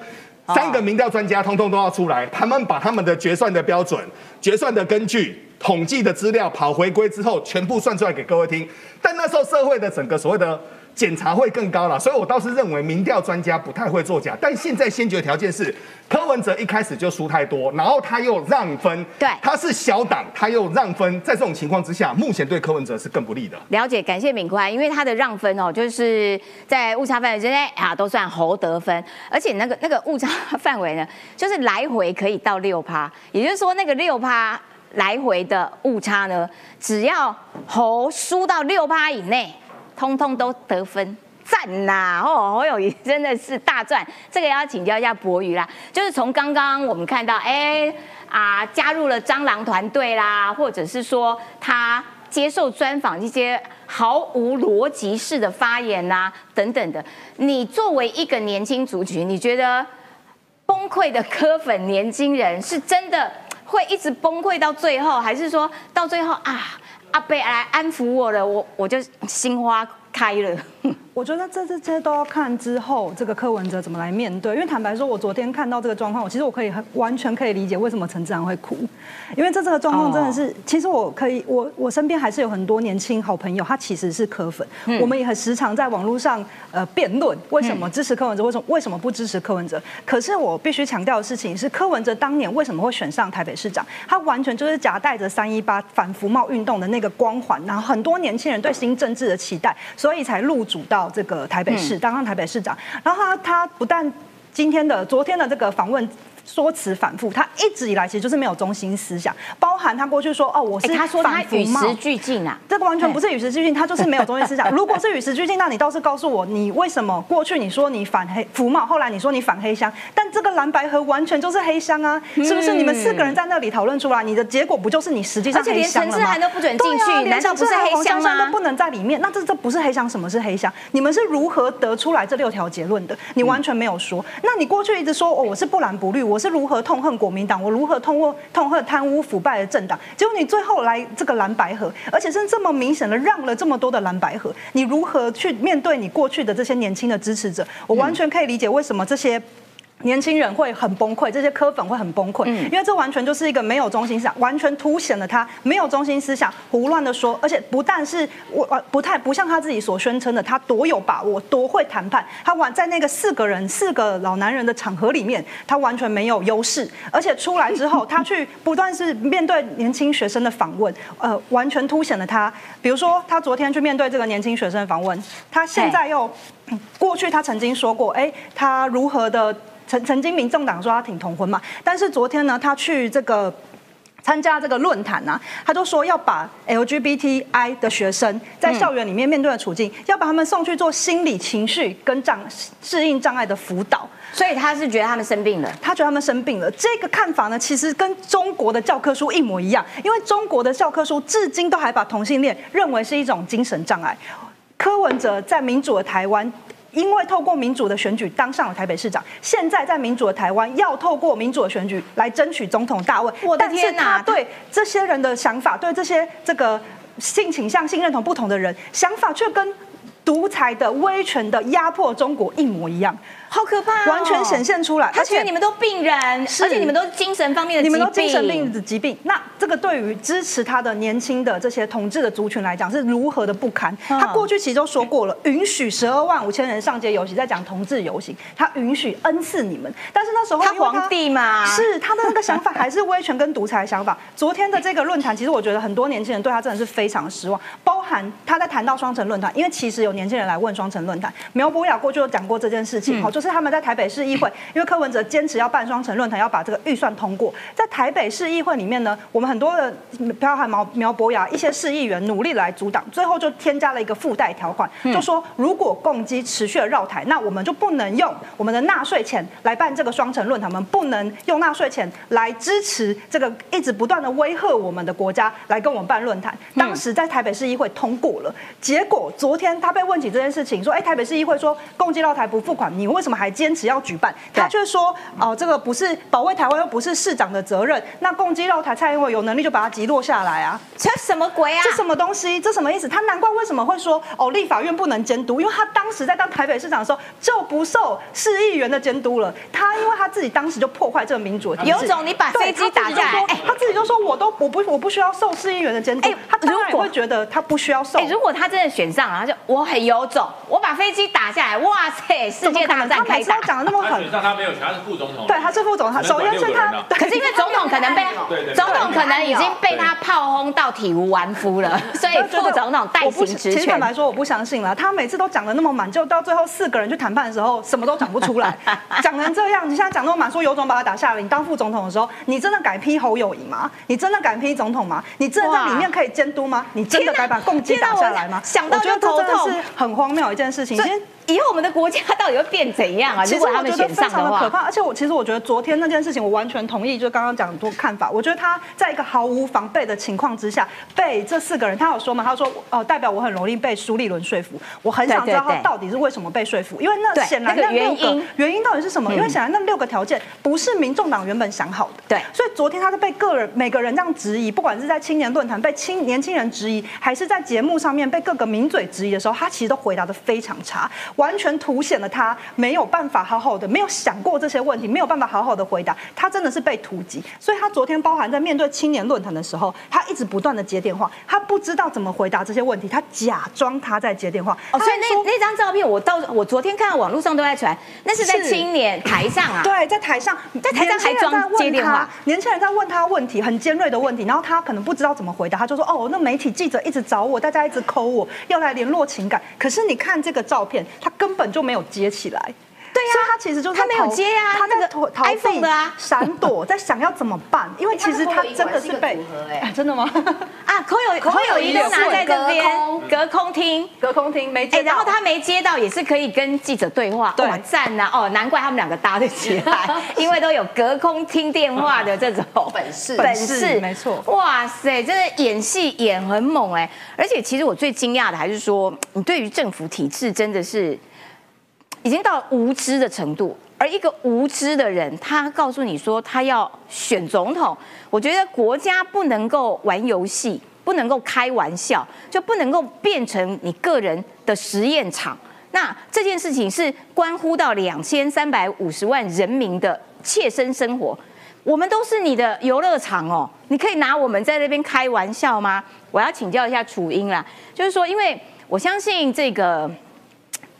三个民调专家通通都要出来，他们把他们的决算的标准、决算的根据。统计的资料跑回归之后，全部算出来给各位听。但那时候社会的整个所谓的检查会更高了，所以我倒是认为民调专家不太会作假。但现在先决条件是柯文哲一开始就输太多，然后他又让分，对，他是小党，他又让分，在这种情况之下，目前对柯文哲是更不利的。了解，感谢敏宽，因为他的让分哦，就是在误差范围之内啊，都算侯得分，而且那个那个误差范围呢，就是来回可以到六趴，也就是说那个六趴。来回的误差呢？只要猴输到六趴以内，通通都得分，赞呐！哦，侯友谊 真的是大赚。这个要请教一下博宇啦，就是从刚刚我们看到，哎啊，加入了蟑螂团队啦，或者是说他接受专访一些毫无逻辑式的发言呐，等等的。你作为一个年轻族群，你觉得崩溃的科粉年轻人是真的？会一直崩溃到最后，还是说到最后啊，阿贝来安抚我了，我我就心花开了。我觉得这这些都要看之后这个柯文哲怎么来面对，因为坦白说，我昨天看到这个状况，我其实我可以很完全可以理解为什么陈志阳会哭，因为这这个状况真的是，其实我可以，我我身边还是有很多年轻好朋友，他其实是柯粉，我们也很时常在网络上呃辩论为什么支持柯文哲，为什么为什么不支持柯文哲。可是我必须强调的事情是，柯文哲当年为什么会选上台北市长，他完全就是夹带着三一八反服贸运动的那个光环，然后很多年轻人对新政治的期待，所以才入主到。这个台北市当上台北市长，然后他他不但今天的、昨天的这个访问。说辞反复，他一直以来其实就是没有中心思想，包含他过去说哦，我是他说他与时俱进啊，这个完全不是与时俱进，他就是没有中心思想。如果是与时俱进，那你倒是告诉我，你为什么过去你说你反黑福茂，后来你说你反黑箱，但这个蓝白盒完全就是黑箱啊，是不是？你们四个人在那里讨论出来，你的结果不就是你实际上黑箱了吗？连陈志涵都不准进去，难道不是黑箱吗？都不能在里面，那这这不是黑箱，什么是黑箱？你们是如何得出来这六条结论的？你完全没有说。那你过去一直说哦，我是不蓝不绿，我是如何痛恨？国民党，我如何痛过痛恨贪污腐败的政党？结果你最后来这个蓝白河，而且是这么明显的让了这么多的蓝白河，你如何去面对你过去的这些年轻的支持者？我完全可以理解为什么这些。年轻人会很崩溃，这些科粉会很崩溃，因为这完全就是一个没有中心思想，完全凸显了他没有中心思想，胡乱的说，而且不但是我呃不太不像他自己所宣称的，他多有把握，多会谈判，他完在那个四个人四个老男人的场合里面，他完全没有优势，而且出来之后，他去不断是面对年轻学生的访问，呃，完全凸显了他，比如说他昨天去面对这个年轻学生的访问，他现在又过去他曾经说过，哎，他如何的。曾曾经民众党说他挺同婚嘛，但是昨天呢，他去这个参加这个论坛呢，他就说要把 LGBTI 的学生在校园里面面对的处境，要把他们送去做心理情绪跟障适应障碍的辅导，所以他是觉得他们生病了，他觉得他们生病了。这个看法呢，其实跟中国的教科书一模一样，因为中国的教科书至今都还把同性恋认为是一种精神障碍。柯文哲在民主的台湾。因为透过民主的选举当上了台北市长，现在在民主的台湾要透过民主的选举来争取总统大位。我的天哪！对这些人的想法，对这些这个性倾向、性认同不同的人想法，却跟独裁的、威权的压迫中国一模一样。好可怕，完全显现出来。而且你们都病人，而且你们都是精神方面的，你们都精神病的疾病。那这个对于支持他的年轻的这些统治的族群来讲，是如何的不堪？他过去其实都说过了，允许十二万五千人上街游行，在讲同志游行，他允许恩赐你们。但是那时候他皇帝嘛，是他的那个想法还是威权跟独裁的想法。昨天的这个论坛，其实我觉得很多年轻人对他真的是非常失望。包含他在谈到双城论坛，因为其实有年轻人来问双城论坛，苗博雅过去有讲过这件事情，好，就是他们在台北市。议会，因为柯文哲坚持要办双城论坛，要把这个预算通过。在台北市议会里面呢，我们很多的包含苗苗博雅一些市议员努力来阻挡，最后就添加了一个附带条款，就说如果共机持续的绕台，那我们就不能用我们的纳税钱来办这个双城论坛，我们不能用纳税钱来支持这个一直不断的威吓我们的国家来跟我们办论坛。当时在台北市议会通过了，结果昨天他被问起这件事情，说：“哎，台北市议会说共机绕台不付款，你为什么还坚持要举？”办，他却说哦，这个不是保卫台湾，又不是市长的责任。那攻击绕台，蔡英文有能力就把它击落下来啊？这什么鬼啊？这什么东西？这什么意思？他难怪为什么会说哦，立法院不能监督，因为他当时在当台北市长的时候就不受市议员的监督了。他因为他自己当时就破坏这个民主的有种你把飞机打下来，他自己就说我都我不我不需要受市议员的监督。他当然会觉得他不需要受。如果他真的选上了，他就我很有种，我把飞机打下来，哇塞，世界大战开打。他讲的那么狠，他没有。他是副总统，对，他是副总统。首先是他，可是因为总统可能被总统可能已经被他炮轰到体无完肤了，所以副总统代行职权。坦白说，我不相信了。他每次都讲的那么满，就到最后四个人去谈判的时候，什么都讲不出来。讲成这样，你现在讲那么满，说有种把他打下来。你当副总统的时候，你真的敢批侯友谊吗？你真的敢批总统吗？你真的在里面可以监督吗？你真的敢把共机打下来吗？想到就头痛，是很荒谬一件事情。其实。以后我们的国家到底会变怎样啊？其实我觉得非常的可怕，而且我其实我觉得昨天那件事情，我完全同意，就刚刚讲多看法。我觉得他在一个毫无防备的情况之下，被这四个人，他有说嘛？他说哦，代表我很容易被苏立伦说服。我很想知道他到底是为什么被说服，因为那显然那六个原因到底是什么？因为显然那六个条件不是民众党原本想好的。对，所以昨天他是被个人每个人这样质疑，不管是在青年论坛被青年轻人质疑，还是在节目上面被各个名嘴质疑的时候，他其实都回答的非常差，完全凸显。了他没有办法好好的，没有想过这些问题，没有办法好好的回答。他真的是被突击，所以他昨天包含在面对青年论坛的时候，他一直不断的接电话，他不知道怎么回答这些问题，他假装他在接电话。哦，所以那那张照片，我到我昨天看到网络上都在传，那是在青年台上啊。对，在台上，在台上还装接电话，年轻人在问他问题，很尖锐的问题，然后他可能不知道怎么回答，他就说：“哦，那媒体记者一直找我，大家一直抠我，要来联络情感。”可是你看这个照片，他根本就没有。接起来，对所以他其实就是他没有接啊，他在逃逃 iPhone 的啊，闪躲，在想要怎么办？因为其实他真的是被哎，真的吗？啊，口有口有一都拿在这边隔空听，隔空听没接然后他没接到也是可以跟记者对话，哇赞呐！哦，难怪他们两个搭得起来，因为都有隔空听电话的这种本事，本事没错。哇塞，真的演戏演很猛哎！而且其实我最惊讶的还是说，你对于政府体制真的是。已经到无知的程度，而一个无知的人，他告诉你说他要选总统，我觉得国家不能够玩游戏，不能够开玩笑，就不能够变成你个人的实验场。那这件事情是关乎到两千三百五十万人民的切身生活，我们都是你的游乐场哦，你可以拿我们在那边开玩笑吗？我要请教一下楚英啦，就是说，因为我相信这个。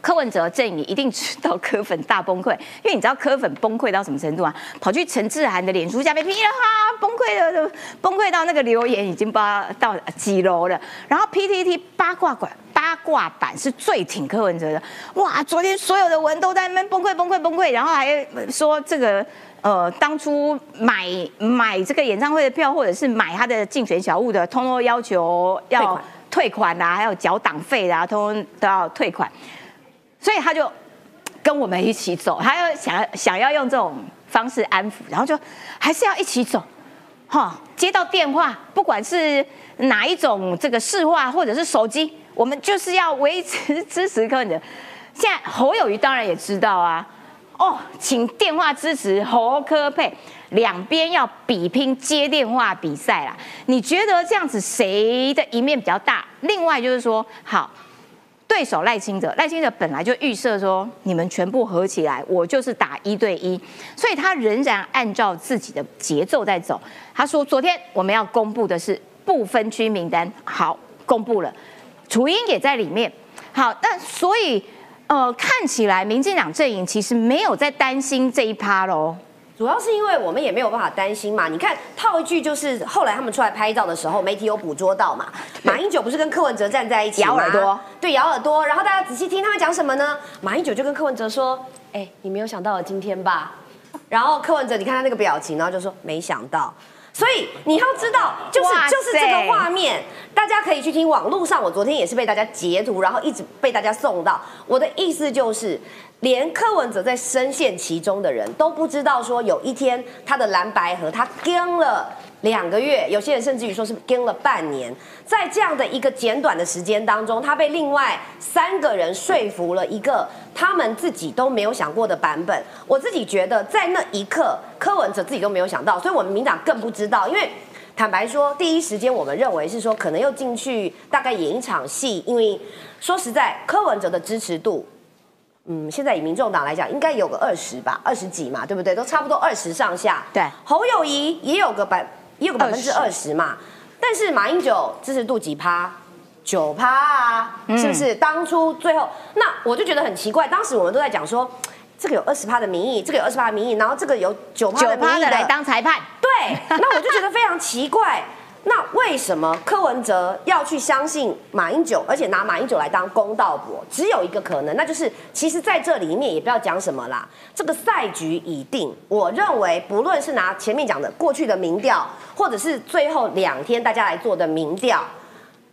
柯文哲阵营一定知道柯粉大崩溃，因为你知道柯粉崩溃到什么程度啊？跑去陈志涵的脸书下面噼里哈崩溃的，崩溃到那个留言已经不知道到几楼了。然后 PTT 八卦馆八卦版是最挺柯文哲的，哇！昨天所有的文都在那边崩溃崩溃崩溃，然后还说这个呃当初买买这个演唱会的票或者是买他的竞选小物的，通通要求要退款啊，还有缴党费啊，通通都要退款。所以他就跟我们一起走，他要想想要用这种方式安抚，然后就还是要一起走，哈，接到电话，不管是哪一种这个市话或者是手机，我们就是要维持支持柯的。现在侯友谊当然也知道啊，哦，请电话支持侯科配，两边要比拼接电话比赛啦。你觉得这样子谁的一面比较大？另外就是说，好。对手赖清德，赖清德本来就预设说，你们全部合起来，我就是打一对一，所以他仍然按照自己的节奏在走。他说，昨天我们要公布的是不分区名单，好，公布了，楚英也在里面。好，那所以，呃，看起来民进党阵营其实没有在担心这一趴喽。主要是因为我们也没有办法担心嘛。你看套一句，就是后来他们出来拍照的时候，媒体有捕捉到嘛。马英九不是跟柯文哲站在一起咬耳朵，对，咬耳朵。然后大家仔细听他们讲什么呢？马英九就跟柯文哲说：“哎，你没有想到今天吧？”然后柯文哲，你看他那个表情，然后就说：“没想到。”所以你要知道，就是就是这个画面，大家可以去听网络上，我昨天也是被大家截图，然后一直被大家送到。我的意思就是。连柯文哲在深陷其中的人都不知道，说有一天他的蓝白河他跟了两个月，有些人甚至于说是跟了半年，在这样的一个简短的时间当中，他被另外三个人说服了一个他们自己都没有想过的版本。我自己觉得在那一刻，柯文哲自己都没有想到，所以我们民党更不知道。因为坦白说，第一时间我们认为是说可能又进去大概演一场戏，因为说实在，柯文哲的支持度。嗯，现在以民众党来讲，应该有个二十吧，二十几嘛，对不对？都差不多二十上下。对，侯友谊也有个百，也有个百分之二十嘛。但是马英九支持度几趴？九趴啊，是不是？当初最后，那我就觉得很奇怪。当时我们都在讲说，这个有二十趴的民意，这个有二十趴的民意，然后这个有九趴的民意来当裁判。对，那我就觉得非常奇怪。那为什么柯文哲要去相信马英九，而且拿马英九来当公道伯？只有一个可能，那就是其实在这里面也不要讲什么啦，这个赛局已定。我认为不论是拿前面讲的过去的民调，或者是最后两天大家来做的民调，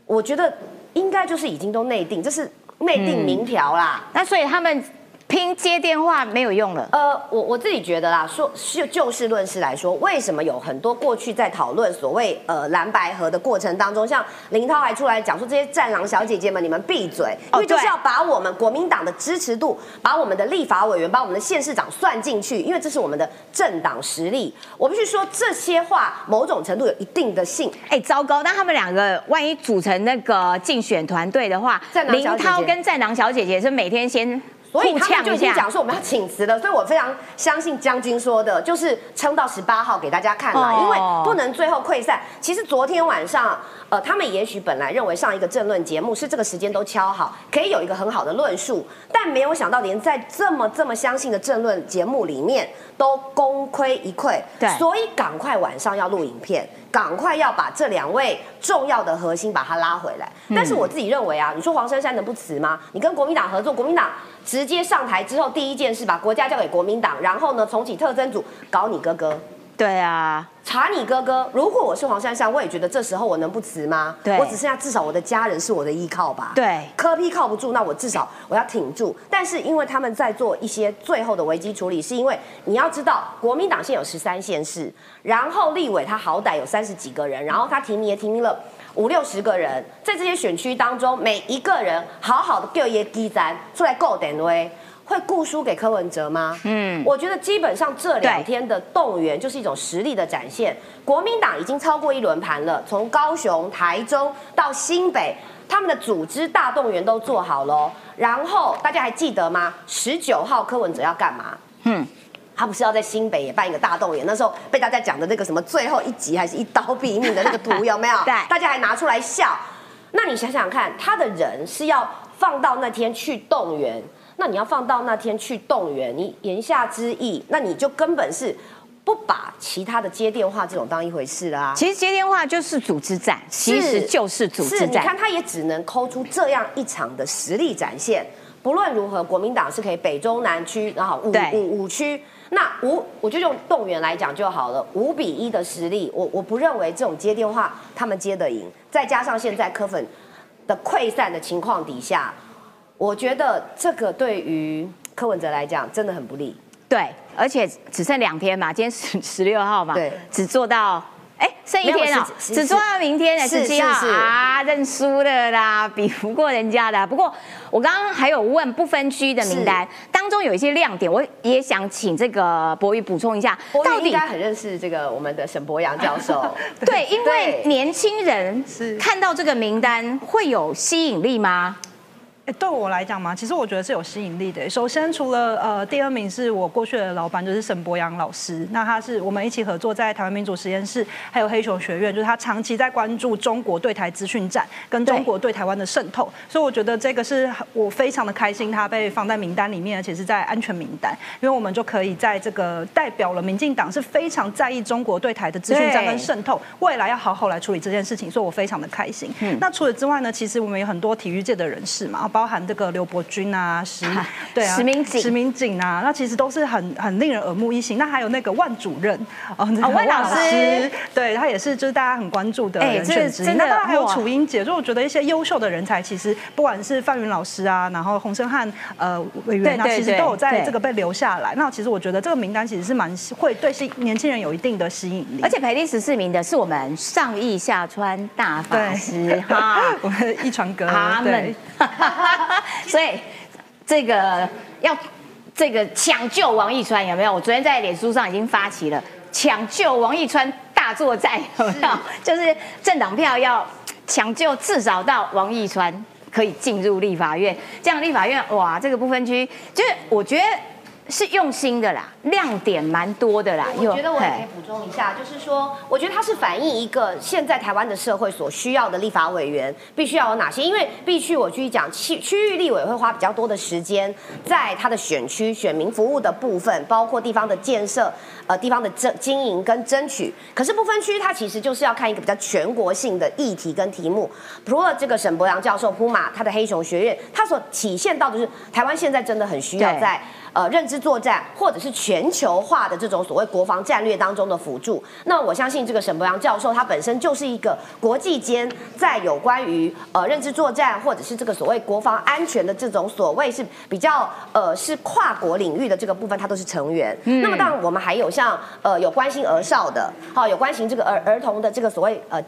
我觉得应该就是已经都内定，这是内定民调啦。那所以他们。拼接电话没有用了。呃，我我自己觉得啦，说就就事论事来说，为什么有很多过去在讨论所谓呃蓝白河的过程当中，像林涛还出来讲说这些战狼小姐姐们，你们闭嘴，因为就是要把我们国民党的支持度，把我们的立法委员，把我们的县市长算进去，因为这是我们的政党实力。我必须说这些话，某种程度有一定的性。哎，糟糕，那他们两个万一组成那个竞选团队的话，林涛跟战狼小姐姐是每天先。所以他们就已经讲说我们要请辞了，所以我非常相信将军说的，就是撑到十八号给大家看嘛，因为不能最后溃散。其实昨天晚上，呃，他们也许本来认为上一个政论节目是这个时间都敲好，可以有一个很好的论述，但没有想到连在这么这么相信的政论节目里面都功亏一篑。对，所以赶快晚上要录影片。赶快要把这两位重要的核心把他拉回来。但是我自己认为啊，你说黄珊珊能不辞吗？你跟国民党合作，国民党直接上台之后，第一件事把国家交给国民党，然后呢重启特征组搞你哥哥。对啊，查你哥哥。如果我是黄珊珊，我也觉得这时候我能不辞吗？对，我只剩下至少我的家人是我的依靠吧。对，科批靠不住，那我至少我要挺住。但是因为他们在做一些最后的危机处理，是因为你要知道，国民党现有十三县市，然后立委他好歹有三十几个人，然后他提名也提名了五六十个人，在这些选区当中，每一个人好好的叫一些基站出来够点威。会顾输给柯文哲吗？嗯，我觉得基本上这两天的动员就是一种实力的展现。国民党已经超过一轮盘了，从高雄、台中到新北，他们的组织大动员都做好了。然后大家还记得吗？十九号柯文哲要干嘛？嗯，他不是要在新北也办一个大动员？那时候被大家讲的那个什么最后一集还是一刀毙命的那个图有没有？对，大家还拿出来笑。那你想想看，他的人是要放到那天去动员。那你要放到那天去动员，你言下之意，那你就根本是不把其他的接电话这种当一回事啦。其实接电话就是组织战，其实就是组织战。你看，他也只能抠出这样一场的实力展现。不论如何，国民党是可以北中南区，然后五五五区，那五我就用动员来讲就好了。五比一的实力，我我不认为这种接电话他们接得赢。再加上现在柯粉的溃散的情况底下。我觉得这个对于柯文哲来讲真的很不利。对，而且只剩两天嘛，今天十十六号嘛，对，只做到，哎，剩一天了，只做到明天的十七号啊，认输的啦，比不过人家的。不过我刚刚还有问不分区的名单当中有一些亮点，我也想请这个博宇补充一下。到底应该很认识这个我们的沈博阳教授。对，因为年轻人看到这个名单会有吸引力吗？对我来讲嘛，其实我觉得是有吸引力的。首先，除了呃，第二名是我过去的老板，就是沈博阳老师。那他是我们一起合作在台湾民主实验室，还有黑熊学院，就是他长期在关注中国对台资讯战跟中国对台湾的渗透。所以我觉得这个是我非常的开心，他被放在名单里面，而且是在安全名单，因为我们就可以在这个代表了民进党是非常在意中国对台的资讯战跟渗透，未来要好好来处理这件事情，所以我非常的开心。那除此之外呢，其实我们有很多体育界的人士嘛，包包含这个刘伯君啊，石对啊，石明景，石明景啊，那其实都是很很令人耳目一新。那还有那个万主任哦，万老师，对他也是就是大家很关注的人选之一。那当然还有楚英姐，所以我觉得一些优秀的人才，其实不管是范云老师啊，然后洪生汉呃委员啊，其实都有在这个被留下来。那其实我觉得这个名单其实是蛮会对新年轻人有一定的吸引力。而且排第十四名的是我们上亿下川大法师哈，我们一传哥他们。所以这个要这个抢救王一川有没有？我昨天在脸书上已经发起了抢救王一川大作战，有没有？就是政党票要抢救，至少到王一川可以进入立法院。这样立法院哇，这个不分区，就是我觉得。是用心的啦，亮点蛮多的啦。我觉得我也可以补充一下，就是说，我觉得它是反映一个现在台湾的社会所需要的立法委员必须要有哪些。因为必须我继续讲，区区域立委会花比较多的时间在他的选区选民服务的部分，包括地方的建设、呃地方的争经营跟争取。可是不分区，它其实就是要看一个比较全国性的议题跟题目。除了这个沈博阳教授铺马他的黑熊学院，他所体现到的是台湾现在真的很需要在。呃，认知作战或者是全球化的这种所谓国防战略当中的辅助，那我相信这个沈博阳教授他本身就是一个国际间在有关于呃认知作战或者是这个所谓国防安全的这种所谓是比较呃是跨国领域的这个部分，他都是成员。那么当然我们还有像呃有关心儿少的，好有关心这个儿儿童的这个所谓呃。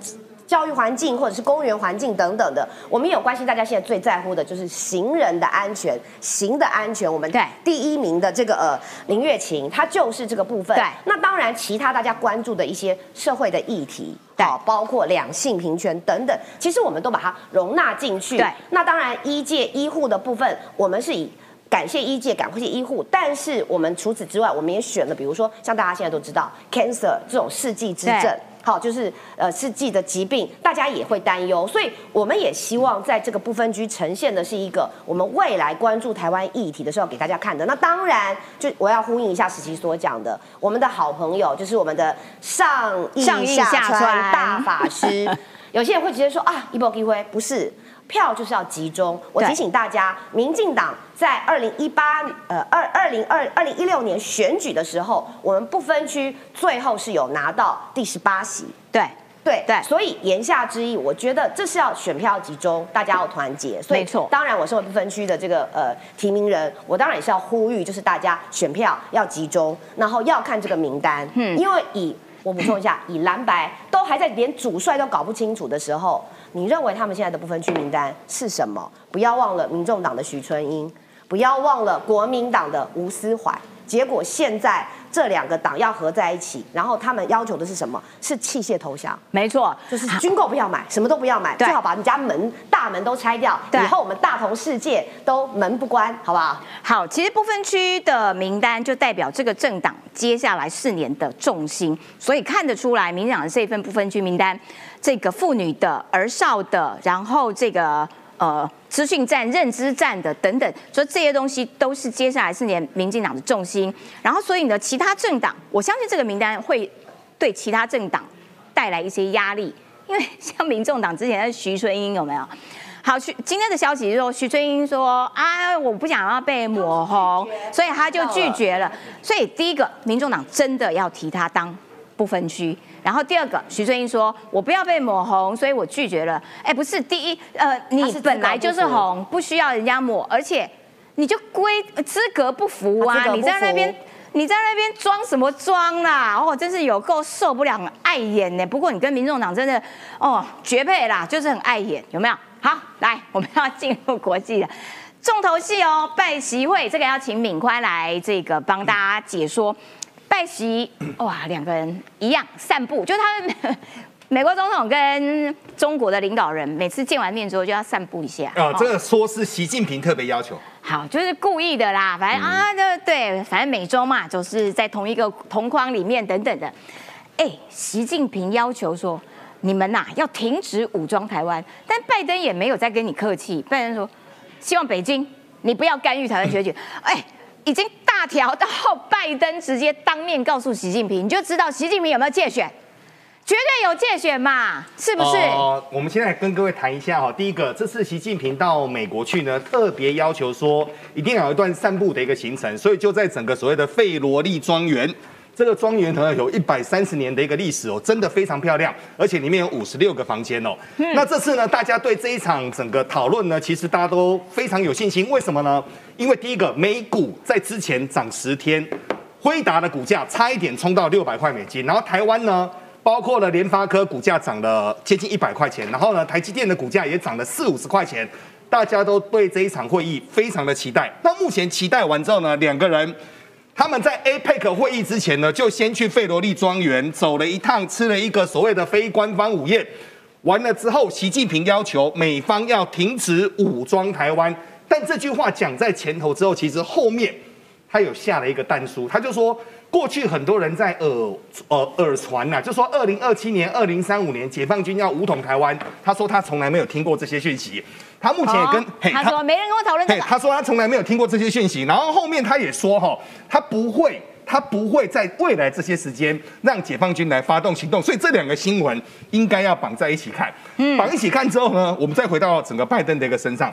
教育环境或者是公园环境等等的，我们有关心。大家现在最在乎的就是行人的安全，行的安全。我们对第一名的这个呃林月琴，她就是这个部分。对，那当然其他大家关注的一些社会的议题，好，包括两性平权等等，其实我们都把它容纳进去。对，那当然医界医护的部分，我们是以感谢医界、感谢医护，但是我们除此之外，我们也选了，比如说像大家现在都知道，cancer 这种世纪之症。好，就是呃是自己的疾病，大家也会担忧，所以我们也希望在这个不分区呈现的是一个我们未来关注台湾议题的时候给大家看的。那当然，就我要呼应一下史奇所讲的，我们的好朋友就是我们的上上下川大法师。有些人会直接说啊，一波一辉不是。票就是要集中。我提醒大家，民进党在二零一八呃二二零二二零一六年选举的时候，我们不分区最后是有拿到第十八席。对对对，所以言下之意，我觉得这是要选票集中，大家要团结。没错。当然，我身为不分区的这个呃提名人，我当然也是要呼吁，就是大家选票要集中，然后要看这个名单。嗯。因为以我补充一下，以蓝白都还在连主帅都搞不清楚的时候。你认为他们现在的不分区名单是什么？不要忘了民众党的徐春英，不要忘了国民党的吴思怀。结果现在这两个党要合在一起，然后他们要求的是什么？是器械投降。没错，就是军购不要买，什么都不要买，最好把你家门大门都拆掉，以后我们大同世界都门不关，好不好？好，其实不分区的名单就代表这个政党接下来四年的重心，所以看得出来，民党的这份不分区名单，这个妇女的、儿少的，然后这个。呃，资讯战、认知战的等等，所以这些东西都是接下来四年民进党的重心。然后，所以呢，其他政党，我相信这个名单会对其他政党带来一些压力，因为像民众党之前的徐春英有没有？好，徐今天的消息是说，徐春英说啊，我不想要被抹红，所以他就拒绝了。所以第一个，民众党真的要提他当不分区。然后第二个，徐春英说：“我不要被抹红，所以我拒绝了。”哎，不是，第一，呃，你本来就是红，不需要人家抹，而且你就规资格不符啊！你在那边，你在那边装什么装啦？哦，真是有够受不了，很碍眼呢。不过你跟民众党真的哦绝配啦，就是很碍眼，有没有？好，来，我们要进入国际的重头戏哦，拜习会，这个要请敏宽来这个帮大家解说。拜席哇，两个人一样散步，就他们 美国总统跟中国的领导人每次见完面之后就要散步一下。啊，这个说是习近平特别要求。好，就是故意的啦，反正啊，就对，反正美洲嘛，就是在同一个同框里面等等的。哎，习近平要求说，你们呐要停止武装台湾，但拜登也没有再跟你客气，拜登说希望北京你不要干预台湾选举。哎。已经大条到拜登直接当面告诉习近平，你就知道习近平有没有借选，绝对有借选嘛，是不是？哦，我们现在跟各位谈一下哈，第一个，这次习近平到美国去呢，特别要求说一定要有一段散步的一个行程，所以就在整个所谓的费罗利庄园。这个庄园呢有一百三十年的一个历史哦，真的非常漂亮，而且里面有五十六个房间哦。那这次呢，大家对这一场整个讨论呢，其实大家都非常有信心。为什么呢？因为第一个，美股在之前涨十天，辉达的股价差一点冲到六百块美金，然后台湾呢，包括了联发科股价涨了接近一百块钱，然后呢，台积电的股价也涨了四五十块钱，大家都对这一场会议非常的期待。那目前期待完之后呢，两个人。他们在 APEC 会议之前呢，就先去费罗利庄园走了一趟，吃了一个所谓的非官方午宴。完了之后，习近平要求美方要停止武装台湾。但这句话讲在前头之后，其实后面他有下了一个弹书，他就说。过去很多人在耳呃耳传呐，就说二零二七年、二零三五年解放军要武统台湾。他说他从来没有听过这些讯息。他目前也跟他说没人跟我讨论这个。他说他从来没有听过这些讯息。然后后面他也说哈，他不会，他不会在未来这些时间让解放军来发动行动。所以这两个新闻应该要绑在一起看。绑一起看之后呢，我们再回到整个拜登的一个身上。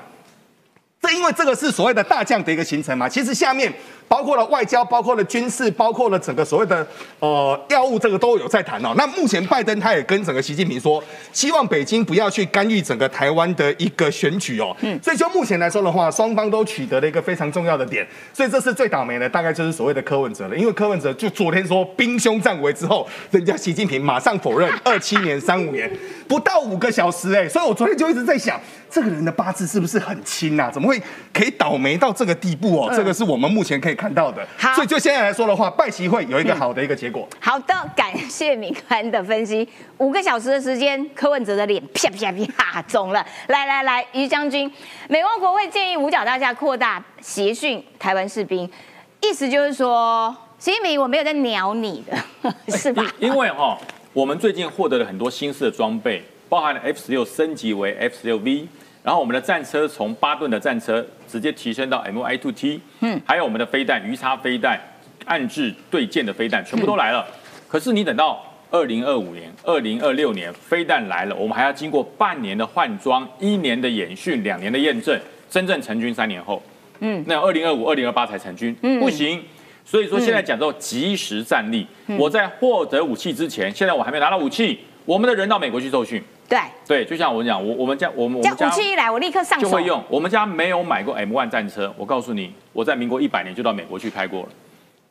这因为这个是所谓的大将的一个行程嘛，其实下面。包括了外交，包括了军事，包括了整个所谓的呃药物，这个都有在谈哦。那目前拜登他也跟整个习近平说，希望北京不要去干预整个台湾的一个选举哦。嗯，所以就目前来说的话，双方都取得了一个非常重要的点。所以这是最倒霉的，大概就是所谓的柯文哲了。因为柯文哲就昨天说兵凶战危之后，人家习近平马上否认二七年、三五年不到五个小时哎，所以我昨天就一直在想，这个人的八字是不是很轻啊？怎么会可以倒霉到这个地步哦？这个是我们目前可以。看到的，好，所以就现在来说的话，拜习会有一个好的一个结果。好的，感谢敏宽的分析。五个小时的时间，柯文哲的脸啪啪啪肿了。来来来，于将军，美国国会建议五角大厦扩大协训台湾士兵，意思就是说，习近平我没有在鸟你的，是吧？因为哦，我们最近获得了很多新式的装备，包含了 F 十六升级为 F 十六 V，然后我们的战车从八吨的战车直接提升到 MI two T，嗯，还有我们的飞弹鱼叉飞弹、暗制对舰的飞弹全部都来了。可是你等到二零二五年、二零二六年飞弹来了，我们还要经过半年的换装、一年的演训、两年的验证，真正成军三年后，嗯，那二零二五、二零二八才成军，嗯。不行。所以说现在讲到及时战力，我在获得武器之前，现在我还没拿到武器，我们的人到美国去受训。对对，就像我讲，我我们家我们我们家武器一来，我立刻上就会用。我们家没有买过 M1 战车，我告诉你，我在民国一百年就到美国去开过了。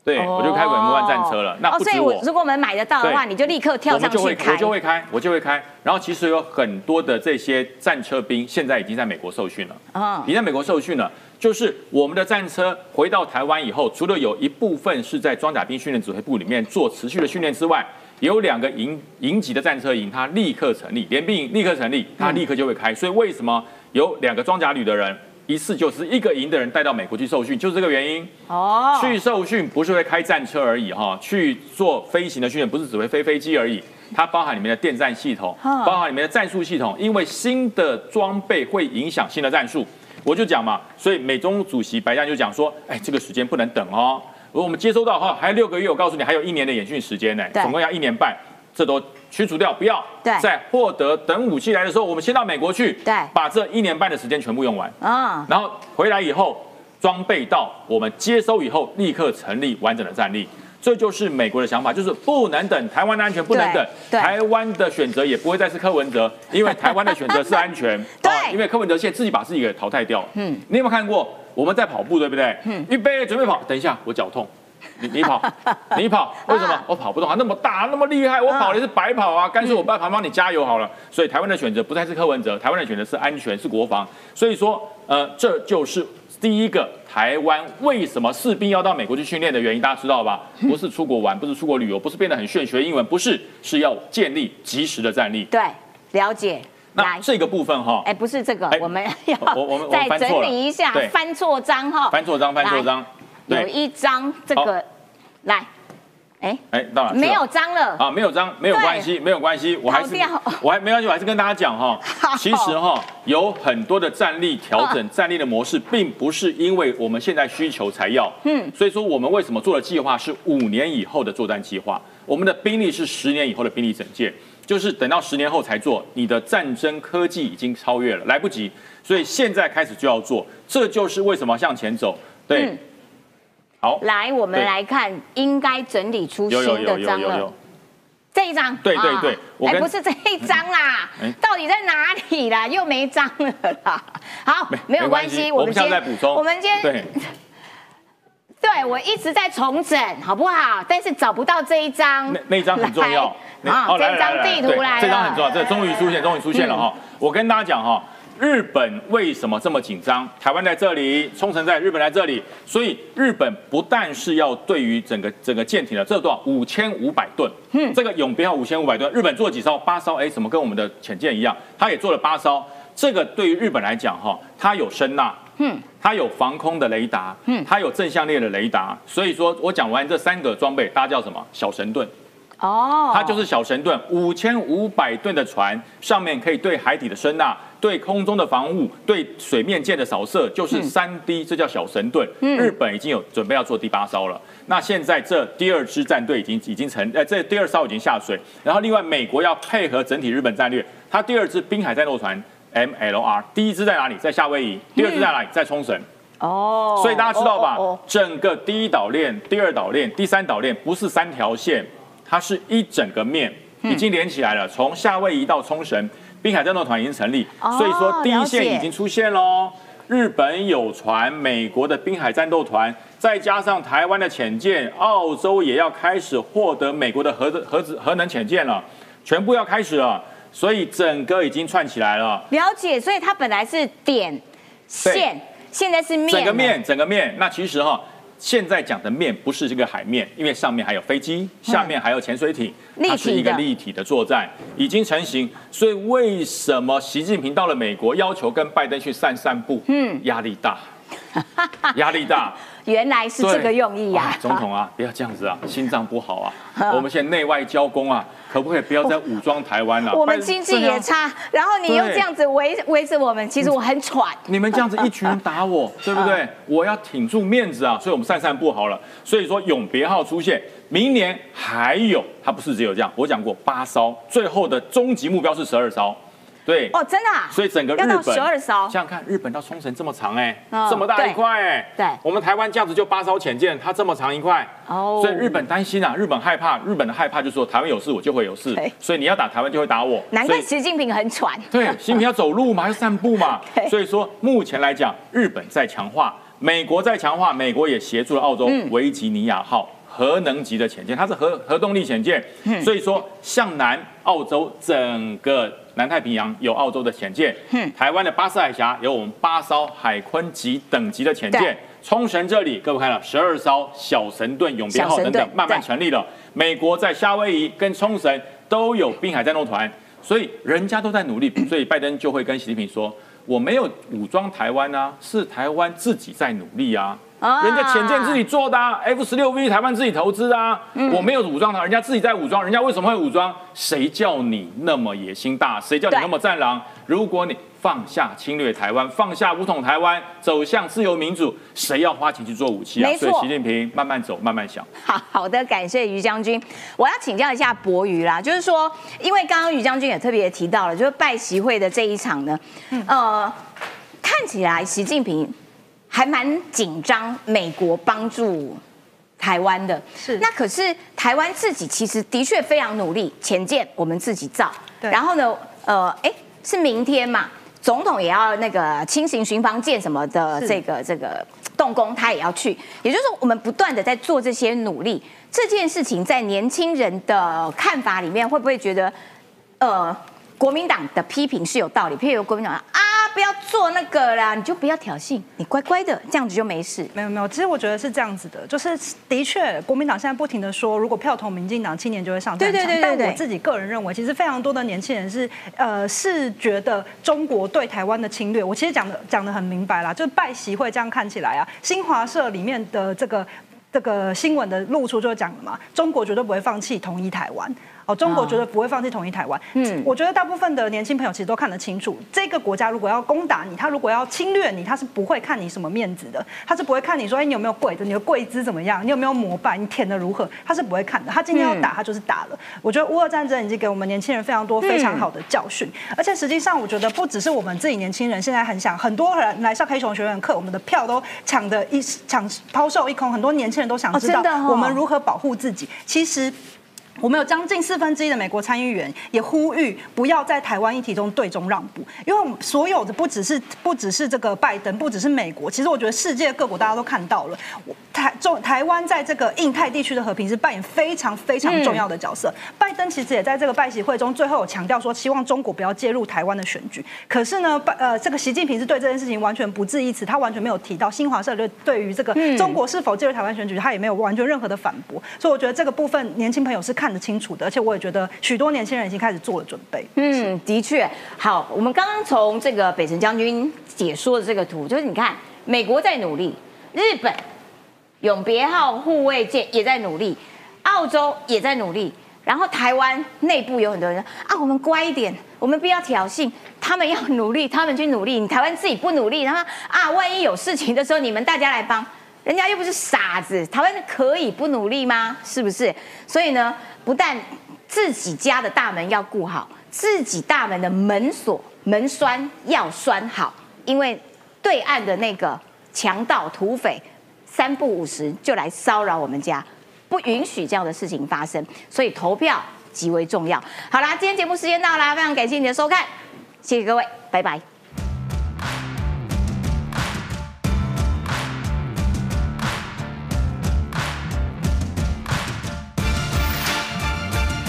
对，我就开过 M1 战车了。那所以我，如果我们买得到的话，你就立刻跳上去开。我就会开，我就会开。然后其实有很多的这些战车兵现在已经在美国受训了。啊，你在美国受训了。就是我们的战车回到台湾以后，除了有一部分是在装甲兵训练指挥部里面做持续的训练之外，有两个营营级的战车营，它立刻成立，联兵立刻成立，它立刻就会开。所以为什么有两个装甲旅的人，一次就是一个营的人带到美国去受训，就是这个原因。哦，去受训不是会开战车而已哈，去做飞行的训练不是只会飞飞机而已，它包含里面的电战系统，包含里面的战术系统，因为新的装备会影响新的战术。我就讲嘛，所以美中主席白将就讲说，哎，这个时间不能等哦。如果我们接收到哈，还有六个月，我告诉你，还有一年的演训时间呢，总共要一年半，这都驱除掉，不要。对，在获得等武器来的时候，我们先到美国去，对，把这一年半的时间全部用完啊。然后回来以后，装备到我们接收以后，立刻成立完整的战力。这就是美国的想法，就是不能等台湾的安全，不能等台湾的选择也不会再是柯文哲，因为台湾的选择是安全。对，因为柯文哲现在自己把自己给淘汰掉了。嗯，你有没有看过我们在跑步，对不对？嗯，预备准备跑，等一下我脚痛，你你跑，你跑，为什么我跑不动啊？那么大那么厉害，我跑的是白跑啊，干脆我在旁帮你加油好了。所以台湾的选择不再是柯文哲，台湾的选择是安全，是国防。所以说，呃，这就是。第一个，台湾为什么士兵要到美国去训练的原因，大家知道吧？不是出国玩，不是出国旅游，不是变得很炫学英文，不是，是要建立及时的战力。对，了解。那这个部分哈，哎，不是这个，我们要我我们再整理一下，翻错章哈，翻错章，翻错章，有一张这个来。哎哎，当然，没有脏了。啊，没有脏，没有关系，没有关系，我还是 我还没关系，我还是跟大家讲哈，其实哈有很多的战力调整，战力的模式，并不是因为我们现在需求才要，嗯，所以说我们为什么做的计划是五年以后的作战计划，我们的兵力是十年以后的兵力整建，就是等到十年后才做，你的战争科技已经超越了，来不及，所以现在开始就要做，这就是为什么向前走，对。好，来，我们来看，应该整理出新的章了。这一张，对对对，哎，不是这一张啦，到底在哪里啦？又没章了啦。好，没有关系，我们现在补充。我们今天对，对我一直在重整，好不好？但是找不到这一张，那那一张很重要。好，这张地图来了，这张很重要，这终于出现，终于出现了哈。我跟大家讲哈。日本为什么这么紧张？台湾在这里，冲绳在日本在这里，所以日本不但是要对于整个整个舰艇的这多少五千五百吨，嗯，这个永标五千五百吨，日本做了几艘？八艘？哎，怎么跟我们的潜舰一样？它也做了八艘。这个对于日本来讲，哈，它有声呐，嗯，它有防空的雷达，嗯，它有正向列的雷达。所以说我讲完这三个装备，大家叫什么？小神盾。哦，它就是小神盾，五千五百吨的船，上面可以对海底的声呐。对空中的防务，对水面舰的扫射，就是三 D，这叫小神盾。日本已经有准备要做第八艘了。那现在这第二支战队已经已经成，呃，这第二艘已经下水。然后另外美国要配合整体日本战略，它第二支滨海战斗船 MLR，第一支在哪里？在夏威夷。第二支在哪里？在冲绳。哦。所以大家知道吧？整个第一岛链、第二岛链、第三岛链不是三条线，它是一整个面，已经连起来了。从夏威夷到冲绳。滨海战斗团已经成立，所以说第一线已经出现喽。日本有船，美国的滨海战斗团，再加上台湾的潜舰，澳洲也要开始获得美国的核核子核能潜舰了，全部要开始了，所以整个已经串起来了。了解，所以它本来是点线，现在是面，整个面，整个面。那其实哈。现在讲的面不是这个海面，因为上面还有飞机，下面还有潜水艇，它是一个立体的作战，已经成型。所以为什么习近平到了美国要求跟拜登去散散步？嗯，压力大，压力大。原来是这个用意呀，总统啊，不要这样子啊，心脏不好啊。我们现在内外交工啊，可不可以不要再武装台湾了？我们经济也差，然后你又这样子围围着我们，其实我很喘。你们这样子一群人打我，对不对？我要挺住面子啊，所以我们散散步好了。所以说永别号出现，明年还有，它不是只有这样。我讲过八艘，最后的终极目标是十二艘。对。哦，真的，啊，所以整个日本十二艘，想想看，日本到冲绳这么长哎，这么大一块哎，对，我们台湾这样子就八艘潜舰，它这么长一块，哦，所以日本担心啊，日本害怕，日本的害怕就是说台湾有事我就会有事，所以你要打台湾就会打我，难怪习近平很喘，对，习近平要走路嘛，要散步嘛，所以说目前来讲，日本在强化，美国在强化，美国也协助了澳洲维吉尼亚号。核能级的潜舰，它是核核动力潜舰，所以说向南澳洲整个南太平洋有澳洲的潜舰，台湾的巴士海峡有我们八艘海鲲级等级的潜舰，冲绳这里各位看了十二艘小神盾、永别号等等慢慢成立了，美国在夏威夷跟冲绳都有滨海战斗团，所以人家都在努力，所以拜登就会跟习近平说，我没有武装台湾啊，是台湾自己在努力啊。人家潜舰自己做的啊，F 十六 V 台湾自己投资啊，我没有武装他，人家自己在武装，人家为什么会武装？谁叫你那么野心大？谁叫你那么战狼？如果你放下侵略台湾，放下武统台湾，走向自由民主，谁要花钱去做武器啊？所以习近平慢慢走，慢慢想。好好的，感谢于将军。我要请教一下博瑜啦，就是说，因为刚刚于将军也特别提到了，就是拜习会的这一场呢，呃，看起来习近平。还蛮紧张，美国帮助台湾的，是。那可是台湾自己其实的确非常努力，前舰我们自己造，对，然后呢，呃，哎，是明天嘛，总统也要那个轻型巡防舰什么的，这个这个动工他也要去，也就是说我们不断的在做这些努力，这件事情在年轻人的看法里面会不会觉得，呃，国民党的批评是有道理，譬如国民党啊。不要做那个啦，你就不要挑衅，你乖乖的，这样子就没事。没有没有，其实我觉得是这样子的，就是的确，国民党现在不停的说，如果票投民进党，青年就会上战场。对对对但我自己个人认为，其实非常多的年轻人是呃是觉得中国对台湾的侵略，我其实讲的讲的很明白啦，就是拜习会这样看起来啊，新华社里面的这个这个新闻的露出就讲了嘛，中国绝对不会放弃统一台湾。哦，中国绝对不会放弃统一台湾。嗯，我觉得大部分的年轻朋友其实都看得清楚，这个国家如果要攻打你，他如果要侵略你，他是不会看你什么面子的，他是不会看你说，哎，你有没有跪着，你的跪姿怎么样，你有没有膜拜，你舔的如何，他是不会看的。他今天要打，他就是打了。我觉得乌俄战争已经给我们年轻人非常多非常好的教训，而且实际上我觉得不只是我们自己年轻人现在很想，很多人来上黑熊学院课，我们的票都抢的一抢抛售一空，很多年轻人都想知道我们如何保护自己。其实。我们有将近四分之一的美国参议员也呼吁不要在台湾议题中对中让步，因为所有的不只是不只是这个拜登，不只是美国，其实我觉得世界各国大家都看到了，台中台湾在这个印太地区的和平是扮演非常非常重要的角色。拜登其实也在这个拜习会中最后有强调说，希望中国不要介入台湾的选举。可是呢，拜呃这个习近平是对这件事情完全不置一词，他完全没有提到新华社对对于这个中国是否介入台湾选举，他也没有完全任何的反驳。所以我觉得这个部分年轻朋友是看。看得清楚的，而且我也觉得许多年轻人已经开始做了准备。嗯，的确，好，我们刚刚从这个北辰将军解说的这个图，就是你看，美国在努力，日本永别号护卫舰也在努力，澳洲也在努力，然后台湾内部有很多人啊，我们乖一点，我们不要挑衅，他们要努力，他们去努力，你台湾自己不努力，然后啊，万一有事情的时候，你们大家来帮。人家又不是傻子，台湾可以不努力吗？是不是？所以呢，不但自己家的大门要顾好，自己大门的门锁门栓要栓好，因为对岸的那个强盗土匪三不五时就来骚扰我们家，不允许这样的事情发生，所以投票极为重要。好啦，今天节目时间到啦，非常感谢你的收看，谢谢各位，拜拜。